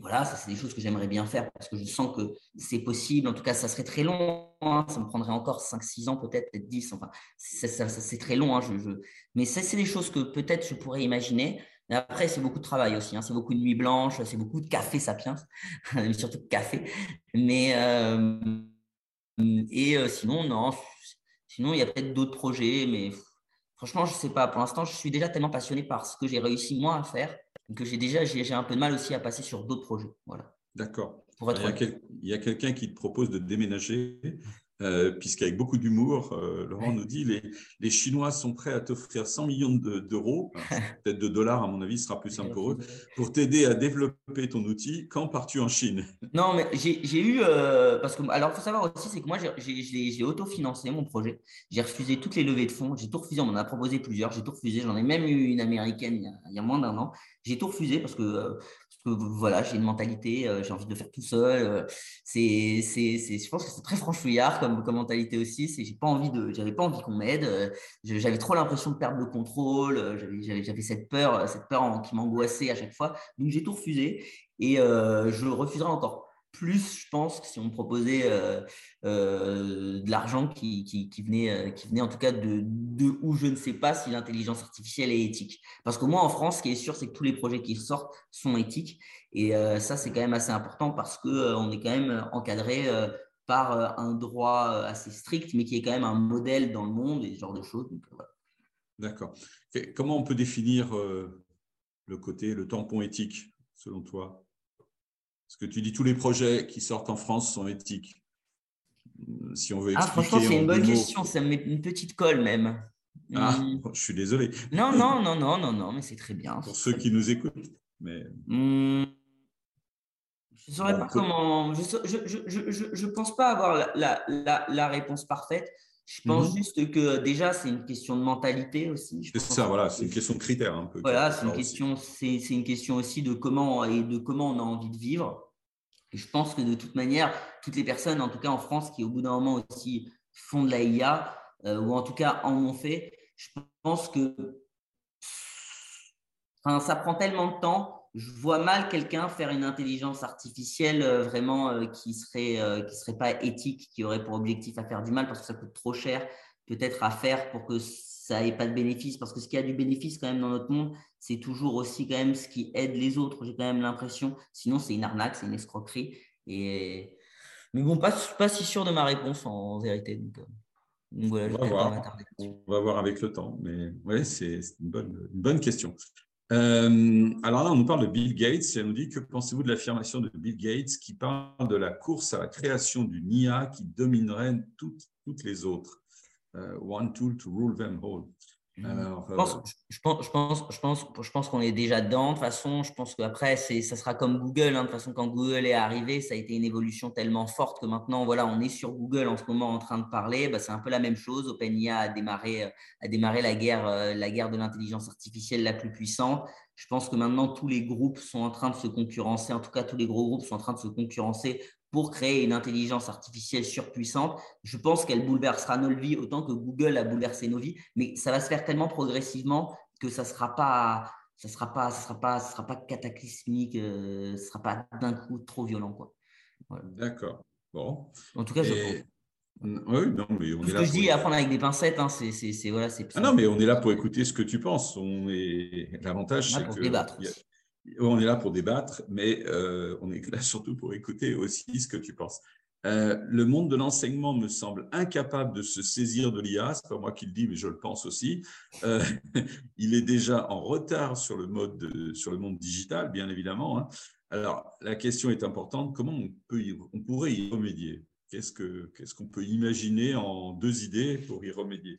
voilà, ça, c'est des choses que j'aimerais bien faire parce que je sens que c'est possible. En tout cas, ça serait très long. Hein. Ça me prendrait encore 5-6 ans, peut-être, peut-être 10. Enfin, c'est très long. Hein. Mais ça, c'est des choses que peut-être je pourrais imaginer. Après, c'est beaucoup de travail aussi. Hein. C'est beaucoup de nuits blanches, c'est beaucoup de café sapiens, surtout de café. Mais euh, et euh, sinon, non. Sinon, il y a peut-être d'autres projets, mais franchement, je ne sais pas. Pour l'instant, je suis déjà tellement passionné par ce que j'ai réussi moi à faire que j'ai déjà j'ai un peu de mal aussi à passer sur d'autres projets. Voilà. D'accord. Il y a quelqu'un qui te propose de déménager euh, puisqu'avec beaucoup d'humour, euh, Laurent nous dit les, les Chinois sont prêts à t'offrir 100 millions d'euros, peut-être de dollars à mon avis, ce sera plus simple pour eux, pour t'aider à développer ton outil. Quand pars-tu en Chine? Non, mais j'ai eu, euh, parce que, alors il faut savoir aussi, c'est que moi j'ai autofinancé mon projet, j'ai refusé toutes les levées de fonds, j'ai tout refusé, on m'en a proposé plusieurs, j'ai tout refusé, j'en ai même eu une américaine il y a, il y a moins d'un an, j'ai tout refusé parce que voilà, j'ai une mentalité, euh, j'ai envie de faire tout seul. Euh, c'est, c'est, je pense que c'est très franchouillard comme, comme mentalité aussi. C'est, j'ai pas envie de, j'avais pas envie qu'on m'aide. Euh, j'avais trop l'impression de perdre le contrôle. J'avais, j'avais, cette peur, cette peur qui m'angoissait à chaque fois. Donc j'ai tout refusé et je refuserai encore plus, je pense, que si on me proposait euh, euh, de l'argent qui, venait, euh, qui venait en tout cas de, de où je ne sais pas si l'intelligence artificielle est éthique. Parce qu'au moins en France, ce qui est sûr, c'est que tous les projets qui sortent sont éthiques. Et ça, c'est quand même assez important parce qu'on est quand même encadré par un droit assez strict, mais qui est quand même un modèle dans le monde et ce genre de choses. D'accord. Comment on peut définir le côté, le tampon éthique, selon toi? Parce que tu dis tous les projets qui sortent en France sont éthiques. Si on veut ah, expliquer. Ah, franchement, c'est une bonne question. Ça me met une petite colle même. Ah, je suis désolé. Non, non, non, non, non, non, mais c'est très bien. Pour ceux qui nous écoutent. Mais... Hmm. Je ne saurais pas comment. Je ne pense pas avoir la, la, la, réponse parfaite. Je pense mhm. juste que déjà, c'est une question de mentalité aussi. C'est ça, voilà, c'est une question de critères un peu. Voilà, c'est une, question, c'est, une question aussi de comment, et de comment on a envie de vivre. Et je pense que de toute manière, toutes les personnes, en tout cas en France, qui au bout d'un moment aussi font de la IA, euh, ou en tout cas en ont fait, je pense que enfin, ça prend tellement de temps je vois mal quelqu'un faire une intelligence artificielle euh, vraiment euh, qui serait euh, qui serait pas éthique, qui aurait pour objectif à faire du mal parce que ça coûte trop cher peut-être à faire pour que ça ait pas de bénéfice. Parce que ce qui a du bénéfice quand même dans notre monde, c'est toujours aussi quand même ce qui aide les autres. J'ai quand même l'impression. Sinon, c'est une arnaque, c'est une escroquerie. Et mais bon, pas pas si sûr de ma réponse en vérité. Donc, voilà, on, va voir. on va voir avec le temps, mais ouais, c'est une bonne, une bonne question. Euh, alors là, on nous parle de Bill Gates et on nous dit que pensez-vous de l'affirmation de Bill Gates qui parle de la course à la création d'une IA qui dominerait toutes, toutes les autres? Euh, One tool to rule them all. Alors, je, pense, je, pense, je, pense, je, pense, je pense qu'on est déjà dedans. De toute façon, je pense qu'après, ça sera comme Google. Hein. De toute façon, quand Google est arrivé, ça a été une évolution tellement forte que maintenant, voilà, on est sur Google en ce moment en train de parler. Bah, c'est un peu la même chose. OpenIA a démarré, a démarré la, guerre, euh, la guerre de l'intelligence artificielle la plus puissante. Je pense que maintenant, tous les groupes sont en train de se concurrencer. En tout cas, tous les gros groupes sont en train de se concurrencer pour créer une intelligence artificielle surpuissante. Je pense qu'elle bouleversera nos vies autant que Google a bouleversé nos vies, mais ça va se faire tellement progressivement que ça ne sera pas, ça sera pas, ça sera pas, ça sera pas cataclysmique, euh, ce ne sera pas d'un coup trop violent. Quoi. D'accord. Bon. En tout cas, je pense. Oui, non, mais on est ce que je dis à prendre avec des pincettes, hein, c'est, voilà, c'est. Ah non, mais on est là pour écouter ce que tu penses. On est l'avantage, c'est que on est là pour débattre, mais euh, on est là surtout pour écouter aussi ce que tu penses. Euh, le monde de l'enseignement me semble incapable de se saisir de l'IA, c'est pas moi qui le dis, mais je le pense aussi. Euh, il est déjà en retard sur le, mode sur le monde digital, bien évidemment. Hein. Alors, la question est importante, comment on, peut on pourrait y remédier? Qu'est-ce qu'on peut imaginer en deux idées pour y remédier?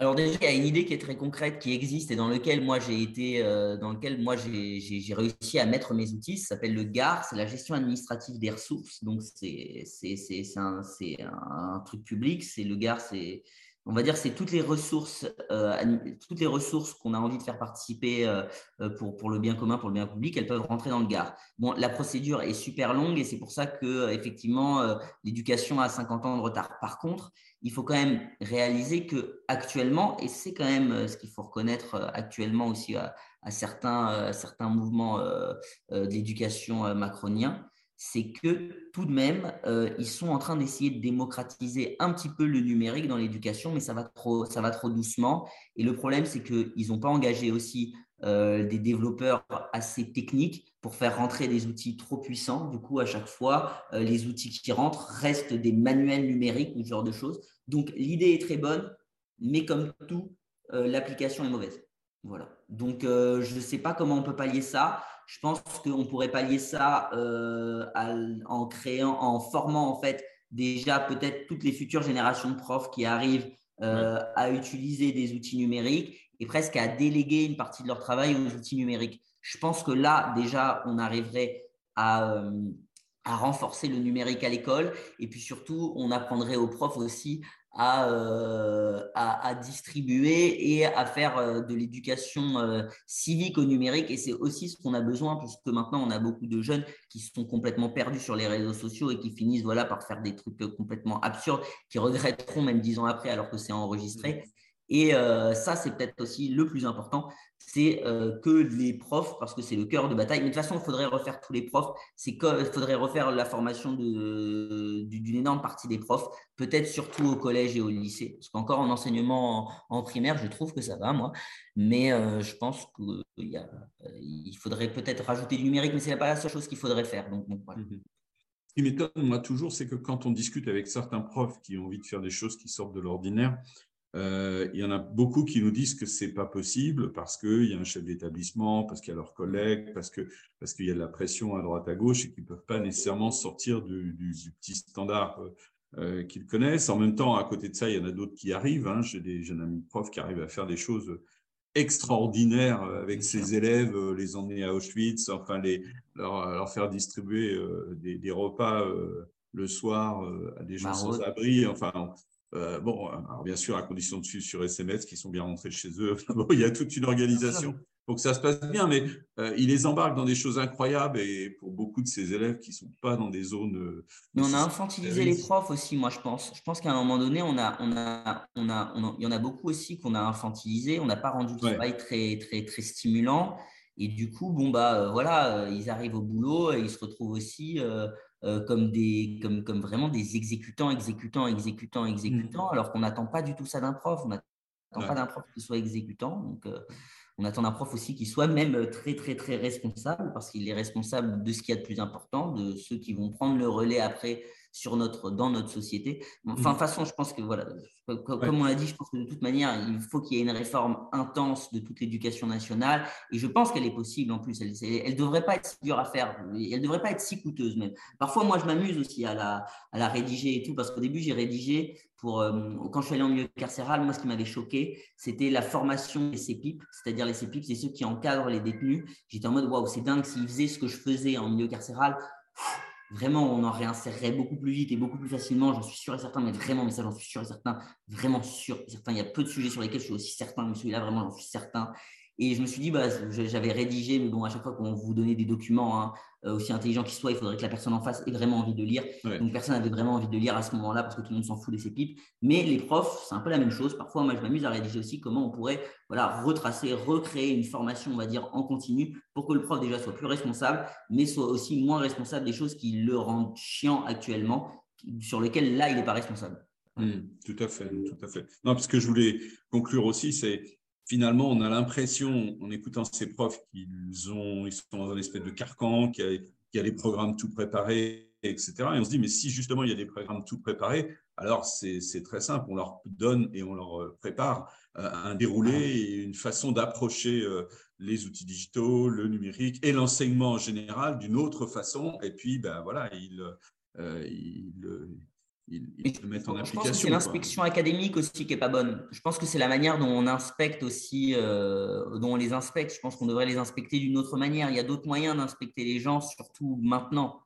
Alors déjà, il y a une idée qui est très concrète, qui existe et dans lequel moi j'ai été, euh, dans lequel moi j'ai réussi à mettre mes outils. Ça s'appelle le GAR, c'est la gestion administrative des ressources. Donc c'est un, un, truc public. C'est le GAR, c'est on va dire, c'est toutes les ressources, euh, toutes les ressources qu'on a envie de faire participer euh, euh, pour, pour, le bien commun, pour le bien public, elles peuvent rentrer dans le GAR. Bon, la procédure est super longue et c'est pour ça que effectivement l'éducation a 50 ans de retard. Par contre, il faut quand même réaliser que actuellement, et c'est quand même ce qu'il faut reconnaître actuellement aussi à, certains, certains mouvements d'éducation macronien, c'est que tout de même, euh, ils sont en train d'essayer de démocratiser un petit peu le numérique dans l'éducation, mais ça va trop, ça va trop doucement. Et le problème, c'est qu'ils n'ont pas engagé aussi euh, des développeurs assez techniques pour faire rentrer des outils trop puissants. Du coup, à chaque fois, euh, les outils qui rentrent restent des manuels numériques ou ce genre de choses. Donc, l'idée est très bonne, mais comme tout, l'application est mauvaise. Voilà. Donc, je ne sais pas comment on peut pallier ça. Je pense qu'on pourrait pallier ça euh, en créant, en formant en fait déjà peut-être toutes les futures générations de profs qui arrivent euh, à utiliser des outils numériques et presque à déléguer une partie de leur travail aux outils numériques. Je pense que là déjà on arriverait à, euh, à renforcer le numérique à l'école et puis surtout on apprendrait aux profs aussi euh, à, distribuer et à faire euh, de l'éducation euh, civique au numérique. Et c'est aussi ce qu'on a besoin, puisque maintenant, on a beaucoup de jeunes qui sont complètement perdus sur les réseaux sociaux et qui finissent voilà, par faire des trucs complètement absurdes, qui regretteront même dix ans après alors que c'est enregistré. Et ça, c'est peut-être aussi le plus important, c'est euh, que les profs, parce que c'est le cœur de bataille. Mais de toute façon, il faudrait refaire tous les profs. Il faudrait refaire la formation d'une énorme partie des profs, peut-être surtout au collège et au lycée. Parce qu'encore en enseignement en, primaire, je trouve que ça va, moi. Mais euh, je pense qu'il euh, il faudrait peut-être rajouter du numérique, mais ce n'est pas la seule chose qu'il faudrait faire. Donc, voilà. Mmh Ce qui m'étonne, moi, toujours, c'est que quand on discute avec certains profs qui ont envie de faire des choses qui sortent de l'ordinaire, euh, il y en a beaucoup qui nous disent que c'est pas possible parce qu'il y a un chef d'établissement, parce qu'il y a leurs collègues, parce que parce qu'il y a de la pression à droite à gauche et qu'ils peuvent pas nécessairement sortir du, du, petit standard euh, euh, qu'ils connaissent. En même temps, à côté de ça, il y en a d'autres qui arrivent. Hein. J'ai des jeunes amis profs qui arrivent à faire des choses extraordinaires avec ses élèves, les emmener à Auschwitz, enfin les leur, leur faire distribuer des, des, repas le soir à des gens sans abri. Enfin, euh, bon, alors bien sûr, à condition de suivre sur SMS, qui sont bien rentrés chez eux. il y a toute une organisation pour que ça se passe bien, mais euh, il les embarque dans des choses incroyables et pour beaucoup de ces élèves qui ne sont pas dans des zones. Euh, mais on a infantilisé les profs aussi, moi, je pense. Je pense qu'à un moment donné, on a, on a, on a, il y en a beaucoup aussi qu'on a infantilisé. On n'a pas rendu le travail très, très, très stimulant. Et du coup, bon, bah, voilà, ils arrivent au boulot et ils se retrouvent aussi euh, comme, des, comme, comme vraiment des exécutants, exécutants, exécutants, exécutants, mmh. alors qu'on n'attend pas du tout ça d'un prof. On n'attend pas d'un prof qui soit exécutant. Donc, euh, on attend d'un prof aussi qui soit même très, très, très responsable, parce qu'il est responsable de ce qu'il y a de plus important, de ceux qui vont prendre le relais après sur notre, dans notre société. Enfin, de toute façon, je pense que, voilà, comme on l'a dit, je pense que de toute manière, il faut qu'il y ait une réforme intense de toute l'éducation nationale. Et je pense qu'elle est possible en plus. Elle ne devrait pas être si dure à faire. Elle ne devrait pas être si coûteuse même. Parfois, moi, je m'amuse aussi à la, à la rédiger et tout, parce qu'au début, j'ai rédigé pour, euh, quand je suis allé en milieu carcéral, moi, ce qui m'avait choqué, c'était la formation des CPIP, c'est-à-dire les CPIP, c'est ceux qui encadrent les détenus. J'étais en mode, waouh, c'est dingue, s'ils faisaient ce que je faisais en milieu carcéral, vraiment, on en réinsérerait beaucoup plus vite et beaucoup plus facilement, j'en suis sûr et certain, mais vraiment, mais ça, j'en suis sûr et certain, vraiment sûr et certain. Il y a peu de sujets sur lesquels je suis aussi certain, mais celui-là, vraiment, j'en suis certain. Et je me suis dit, bah, j'avais rédigé, mais bon, à chaque fois qu'on vous donnait des documents, hein, euh, aussi intelligents qu'ils soient, il faudrait que la personne en face ait vraiment envie de lire. Donc, personne n'avait vraiment envie de lire à ce moment-là parce que tout le monde s'en fout de ses pipes. Mais les profs, c'est un peu la même chose. Parfois, moi, je m'amuse à rédiger aussi comment on pourrait voilà, retracer, recréer une formation, on va dire, en continu pour que le prof déjà soit plus responsable, mais soit aussi moins responsable des choses qui le rendent chiant actuellement, sur lesquelles là, il n'est pas responsable. Mmh, tout à fait, tout à fait. Non, parce que je voulais conclure aussi, c'est finalement, on a l'impression, en écoutant ces profs, qu'ils ont, ils sont dans un espèce de carcan, qu'il y, a des programmes tout préparés, etc. Et on se dit, mais si justement il y a des programmes tout préparés, alors c'est très simple, on leur donne et on leur euh, prépare euh, un déroulé et une façon d'approcher euh, les outils digitaux, le numérique et l'enseignement en général d'une autre façon. Et puis, ben voilà, ils, le mettent en application. Je pense que c'est l'inspection académique aussi qui n'est pas bonne. Je pense que c'est la manière dont on inspecte aussi, euh, dont on les inspecte. Je pense qu'on devrait les inspecter d'une autre manière. Il y a d'autres moyens d'inspecter les gens, surtout maintenant.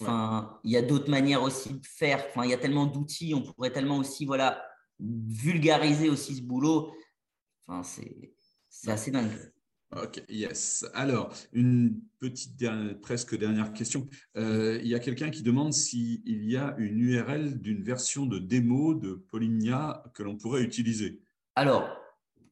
Enfin, il y a d'autres manières aussi de faire. Enfin, il y a tellement d'outils. On pourrait tellement aussi, voilà, vulgariser aussi ce boulot. Enfin, c'est assez dingue. Ok, yes. Alors, une petite presque dernière question. Euh, il y a quelqu'un qui demande s'il y a une URL d'une version de démo de Polymnia que l'on pourrait utiliser. Alors,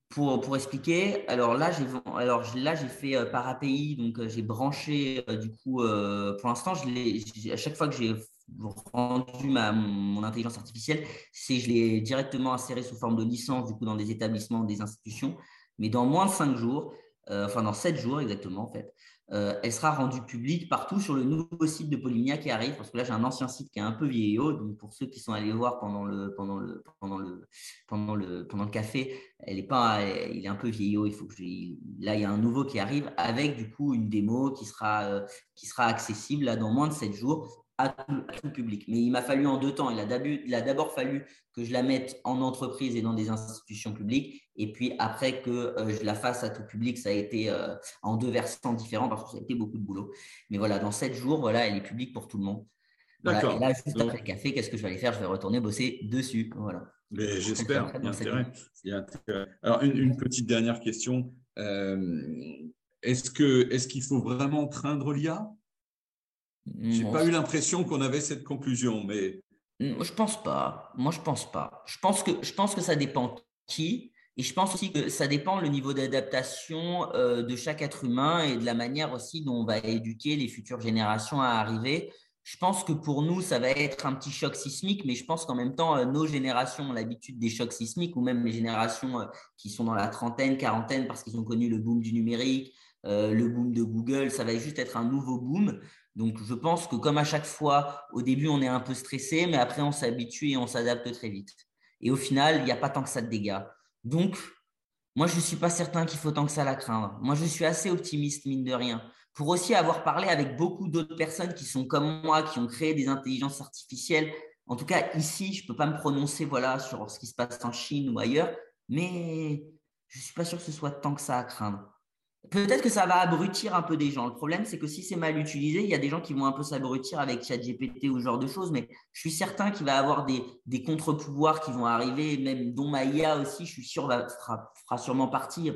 pour, pour expliquer, alors là, j'ai alors là j'ai fait euh, par API, donc euh, j'ai branché du coup. pour l'instant, je à chaque fois que j'ai rendu ma, mon intelligence artificielle, c'est je l'ai directement inséré sous forme de licence du coup dans des établissements, des institutions. Mais dans moins de cinq jours, euh, enfin dans 7 jours exactement en fait, euh, elle sera rendue publique partout sur le nouveau site de Polymnia qui arrive, parce que là j'ai un ancien site qui est un peu vieillot, donc pour ceux qui sont allés voir pendant le, pendant le, pendant le, pendant le, pendant le café, elle est pas, il est un peu vieillot, il faut que là il y a un nouveau qui arrive avec du coup une démo qui sera, euh, qui sera accessible là dans moins de 7 jours à tout, public. Mais il m'a fallu en deux temps. Il a d'abord fallu que je la mette en entreprise et dans des institutions publiques. Et puis après que euh, je la fasse à tout public, ça a été euh, en deux versants différents parce que ça a été beaucoup de boulot. Mais voilà, dans sept jours, voilà, elle est publique pour tout le monde. D'accord. et là, juste après le café, qu'est-ce que je vais aller faire? Je vais retourner bosser dessus. Voilà. Mais j'espère. Alors, une, petite dernière question. Euh, est-ce qu'il est faut vraiment craindre l'IA j'ai pas eu l'impression qu'on avait cette conclusion, mais. Je pense pas. Moi, je pense pas. Je pense que, je pense que ça dépend qui. Et je pense aussi que ça dépend le niveau d'adaptation euh, de chaque être humain et de la manière aussi dont on va éduquer les futures générations à arriver. Je pense que pour nous, ça va être un petit choc sismique, mais je pense qu'en même temps, euh, nos générations ont l'habitude des chocs sismiques, ou même les générations euh, qui sont dans la trentaine, quarantaine, parce qu'ils ont connu le boom du numérique, le boom de Google, ça va juste être un nouveau boom. Donc, je pense que comme à chaque fois, au début, on est un peu stressé, mais après, on s'habitue et on s'adapte très vite. Et au final, il n'y a pas tant que ça de dégâts. Donc, moi, je ne suis pas certain qu'il faut tant que ça la craindre. Moi, je suis assez optimiste, mine de rien. Pour aussi avoir parlé avec beaucoup d'autres personnes qui sont comme moi, qui ont créé des intelligences artificielles. En tout cas, ici, je ne peux pas me prononcer voilà, sur ce qui se passe en Chine ou ailleurs, mais je ne suis pas sûr que ce soit tant que ça à craindre. Peut-être que ça va abrutir un peu des gens. Le problème, c'est que si c'est mal utilisé, il y a des gens qui vont un peu s'abrutir avec ChatGPT ou ce genre de choses, mais je suis certain qu'il va y avoir des, contre-pouvoirs qui vont arriver, même dont ma IA aussi, je suis sûr, fera, sûrement partie,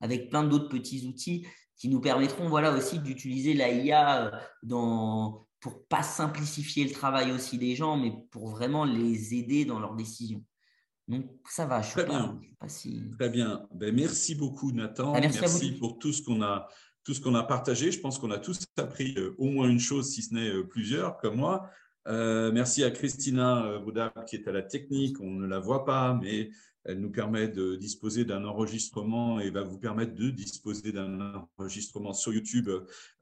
avec plein d'autres petits outils qui nous permettront voilà, aussi d'utiliser la IA euh, dans, pour pas simplifier le travail aussi des gens, mais pour vraiment les aider dans leurs décisions. Donc, ça va. Je Très bien. Très bien. Ben, merci beaucoup, Nathan. Ah, merci, pour tout ce qu'on a, tout ce qu'on a partagé. Je pense qu'on a tous appris euh, au moins une chose, si ce n'est euh, plusieurs, comme moi. Euh, merci à Christina Boudard qui est à la technique. On ne la voit pas, mais elle nous permet de disposer d'un enregistrement et va vous permettre de disposer d'un enregistrement sur YouTube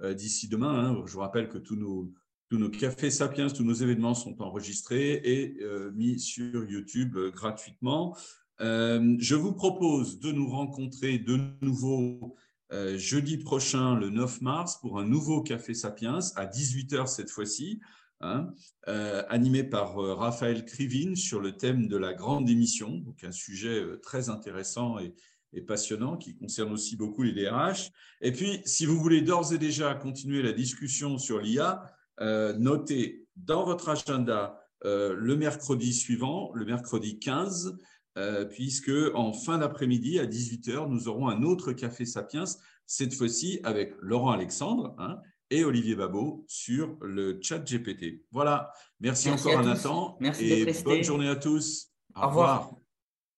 d'ici demain. Hein. Je vous rappelle que tous nos, tous nos cafés Sapiens, tous nos événements sont enregistrés et euh, mis sur YouTube euh, gratuitement. Euh, je vous propose de nous rencontrer de nouveau jeudi prochain, le 9 mars, pour un nouveau Café Sapiens à 18h cette fois-ci, hein, animé par Raphaël Krivine sur le thème de la grande émission, donc un sujet très intéressant et, et passionnant qui concerne aussi beaucoup les DRH. Et puis, si vous voulez d'ores et déjà continuer la discussion sur l'IA, notez dans votre agenda euh, le mercredi suivant, le mercredi 15, euh, puisque en fin d'après-midi à 18h, nous aurons un autre Café Sapiens, cette fois-ci avec Laurent Alexandre hein, et Olivier Babot sur le chat GPT. Voilà, merci, encore à, Nathan merci et bonne journée à tous. Au, revoir.